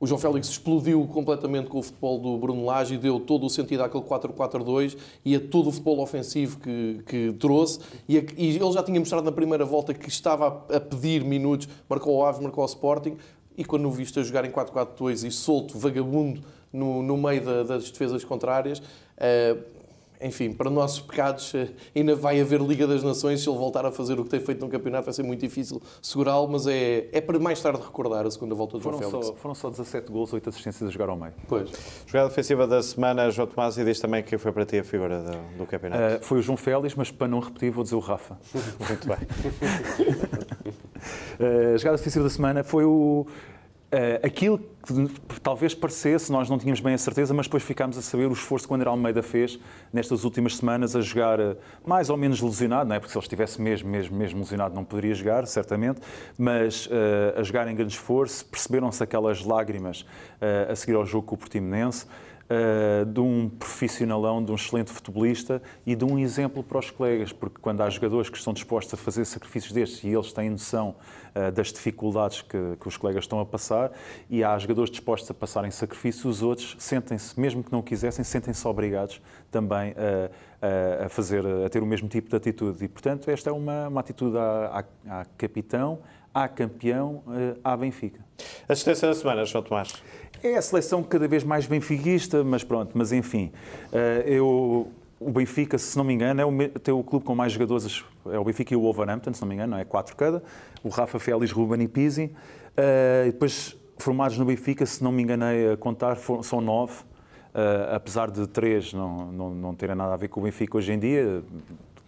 O João Félix explodiu completamente com o futebol do Bruno Lage e deu todo o sentido àquele 4-4-2 e a todo o futebol ofensivo que, que trouxe. E, a, e, ele já tinha mostrado na primeira volta que estava a, a pedir minutos, marcou o Aves, marcou o Sporting. E quando o viste a jogar em 4-4-2 e solto, vagabundo, no, no meio da, das defesas contrárias, uh, enfim, para nossos pecados, eh, ainda vai haver Liga das Nações. Se ele voltar a fazer o que tem feito no campeonato, vai ser muito difícil segurá-lo, mas é, é para mais tarde recordar a segunda volta do foram João Félix. Só, foram só 17 gols, 8 assistências a jogar ao meio. Pois. Jogada defensiva da semana, João Tomás, e diz também que foi para ti a figura do, do campeonato. Uh, foi o João Félix, mas para não repetir, vou dizer o Rafa. muito bem. uh, a jogada defensiva da semana foi o Uh, aquilo que talvez parecesse, nós não tínhamos bem a certeza, mas depois ficámos a saber o esforço que o André Almeida fez nestas últimas semanas a jogar uh, mais ou menos lesionado, não é? porque se ele estivesse mesmo, mesmo, mesmo lesionado não poderia jogar, certamente, mas uh, a jogar em grande esforço, perceberam-se aquelas lágrimas a seguir ao jogo com o Portimonense. Uh, de um profissionalão, de um excelente futebolista e de um exemplo para os colegas, porque quando há jogadores que estão dispostos a fazer sacrifícios destes e eles têm noção uh, das dificuldades que, que, os colegas estão a passar, e há jogadores dispostos a passarem sacrifícios, os outros sentem-se, mesmo que não quisessem, sentem-se obrigados também a, a, fazer, a ter o mesmo tipo de atitude. E, portanto, esta é uma, uma atitude à, à, à capitão, à campeão, uh, à Benfica. Assistência da semana, João Tomás. É a seleção cada vez mais benfiquista, mas pronto, mas enfim. Eh, eu, o Benfica, se não me engano, é o, tem o clube com mais jogadores, é o Benfica e o Wolverhampton, se não me engano, não é? Quatro cada. O Rafa Félix, Ruben e Pizzi. Uh, e depois, formados no Benfica, se não me enganei a contar, são nove. Uh, apesar de três não, não, não terem nada a ver com o Benfica hoje em dia,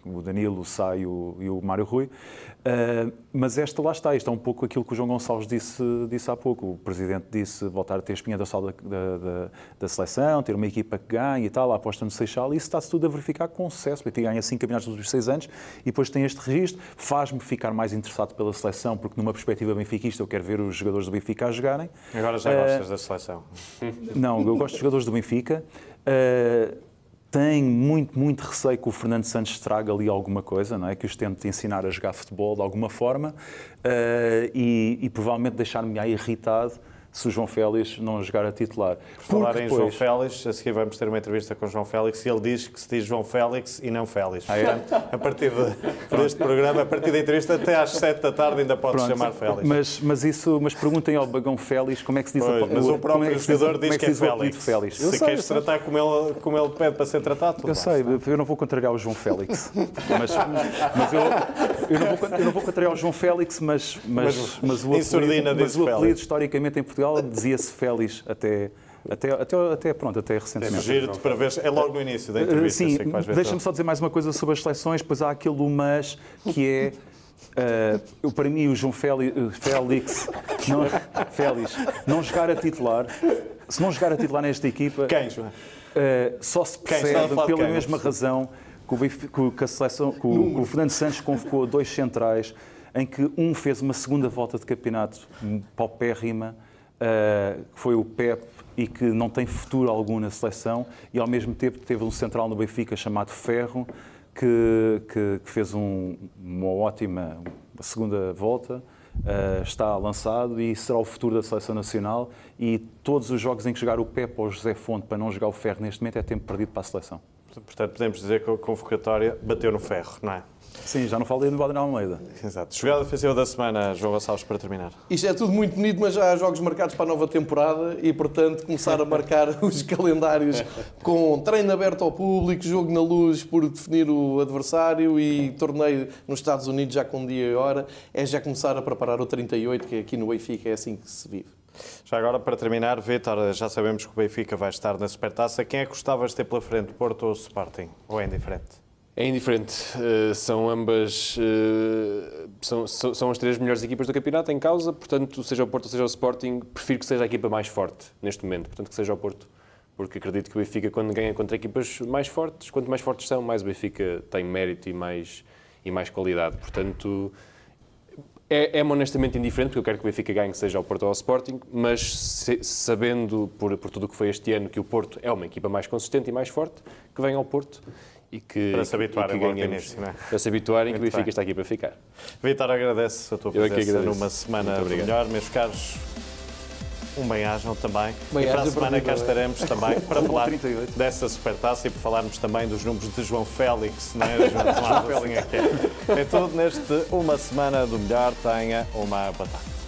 o Danilo, o Sá e o, e o Mário Rui. Uh, mas esta lá está, isto é um pouco aquilo que o João Gonçalves disse, disse há pouco. O Presidente disse voltar a ter a espinha da, da, da, da seleção, ter uma equipa que ganha e tal, a aposta no Seixal, e isso está-se tudo a verificar com sucesso. O ganha cinco campeonatos nos últimos seis anos e depois tem este registro. Faz-me ficar mais interessado pela seleção, porque numa perspectiva benfiquista eu quero ver os jogadores do Benfica a jogarem. Agora já uh, gostas da seleção? Não, eu gosto dos jogadores do Benfica. Uh, tenho muito, muito receio que o Fernando Santos traga ali alguma coisa, não é? Que os tente ensinar a jogar futebol de alguma forma uh, e, e, provavelmente deixar-me irritado se o João Félix não jogar a titular. Por falar em João Félix, a seguir vamos ter uma entrevista com o João Félix e ele diz que se diz João Félix e não Félix. Ah, é? a partir de, deste programa, a partir da entrevista até às 7 da tarde ainda podes chamar Félix. Mas, mas, isso, mas perguntem ao Bagão Félix como é que se diz pois, o Mas o próprio é jogador diz, que é, Félix. Félix. se sei, queres tratar como ele, como ele pede para ser tratado, Eu sei, eu não vou contrariar o João Félix. mas, mas eu, eu, não vou, eu não vou contrariar o João Félix, mas, mas, mas, mas o apelido, mas o apelido historicamente em Portugal dizia-se Félix até, Até, até, até, pronto, até recentemente. Giro-te para ver. É logo no início da Uh, entrevista. Sim, deixa-me só dizer mais uma coisa sobre as seleções, pois há aquele mas que é. uh, para mim, o João Félix, Félix, não, Félix não jogar a titular, se não jogar a titular nesta equipa, Quem, João? uh, só se percebe pela quem? mesma razão que o, que o- que a seleção, que o, que o Fernando Santos convocou dois centrais, em que um fez uma segunda volta de campeonato paupérrima, uh, que foi o Pep, e que não tem futuro algum na seleção, e ao mesmo tempo teve um central no Benfica chamado Ferro, que, que- que fez um- uma ótima segunda volta. uh, está lançado e será o futuro da seleção nacional. E todos os jogos em que jogar o Pep ou o José Fonte para não jogar o Ferro neste momento é tempo perdido para a seleção. Portanto, podemos dizer que a convocatória bateu no ferro, não é? Sim, já não falei do Valdemar Almeida. Exato. Jogada defensiva da semana, João Gonçalves, para terminar. Isto é tudo muito bonito, mas já há jogos marcados para a nova temporada e, portanto, começar a marcar os calendários com treino aberto ao público, jogo na luz por definir o adversário e torneio nos Estados Unidos já com dia e hora, é já começar a preparar o 38, que aqui no Benfica é assim que se vive. Já agora, para terminar, Vítor, já sabemos que o Benfica vai estar na Supertaça. Quem é que gostavas de ter pela frente, Porto ou Sporting? Ou é indiferente? É indiferente. Uh, são ambas. uh, são, são, as três melhores equipas do campeonato em causa, portanto, seja o Porto seja o Sporting, prefiro que seja a equipa mais forte neste momento, portanto, que seja o Porto. Porque acredito que o Benfica, quando ganha contra equipas mais fortes, quanto mais fortes são, mais o Benfica tem mérito e mais, e mais qualidade. Portanto, é, é honestamente indiferente, porque eu quero que o Benfica ganhe, seja o Porto ou o Sporting, mas se- sabendo, por, por tudo o que foi este ano, que o Porto é uma equipa mais consistente e mais forte, que venha ao Porto e que, Para se e que- e início, não é? Para se habituarem que o Benfica bem. está aqui para ficar. Vítor, agradece a tua Eu é presença numa semana melhor. Meus caros, um bem-ajam também. e Bem-ajam para a semana cá estaremos também para falar 38. dessa supertaça e para falarmos também dos números de João Félix, não é? João, Félix é que é. É tudo neste Uma Semana do Melhor. Tenha uma boa tarde.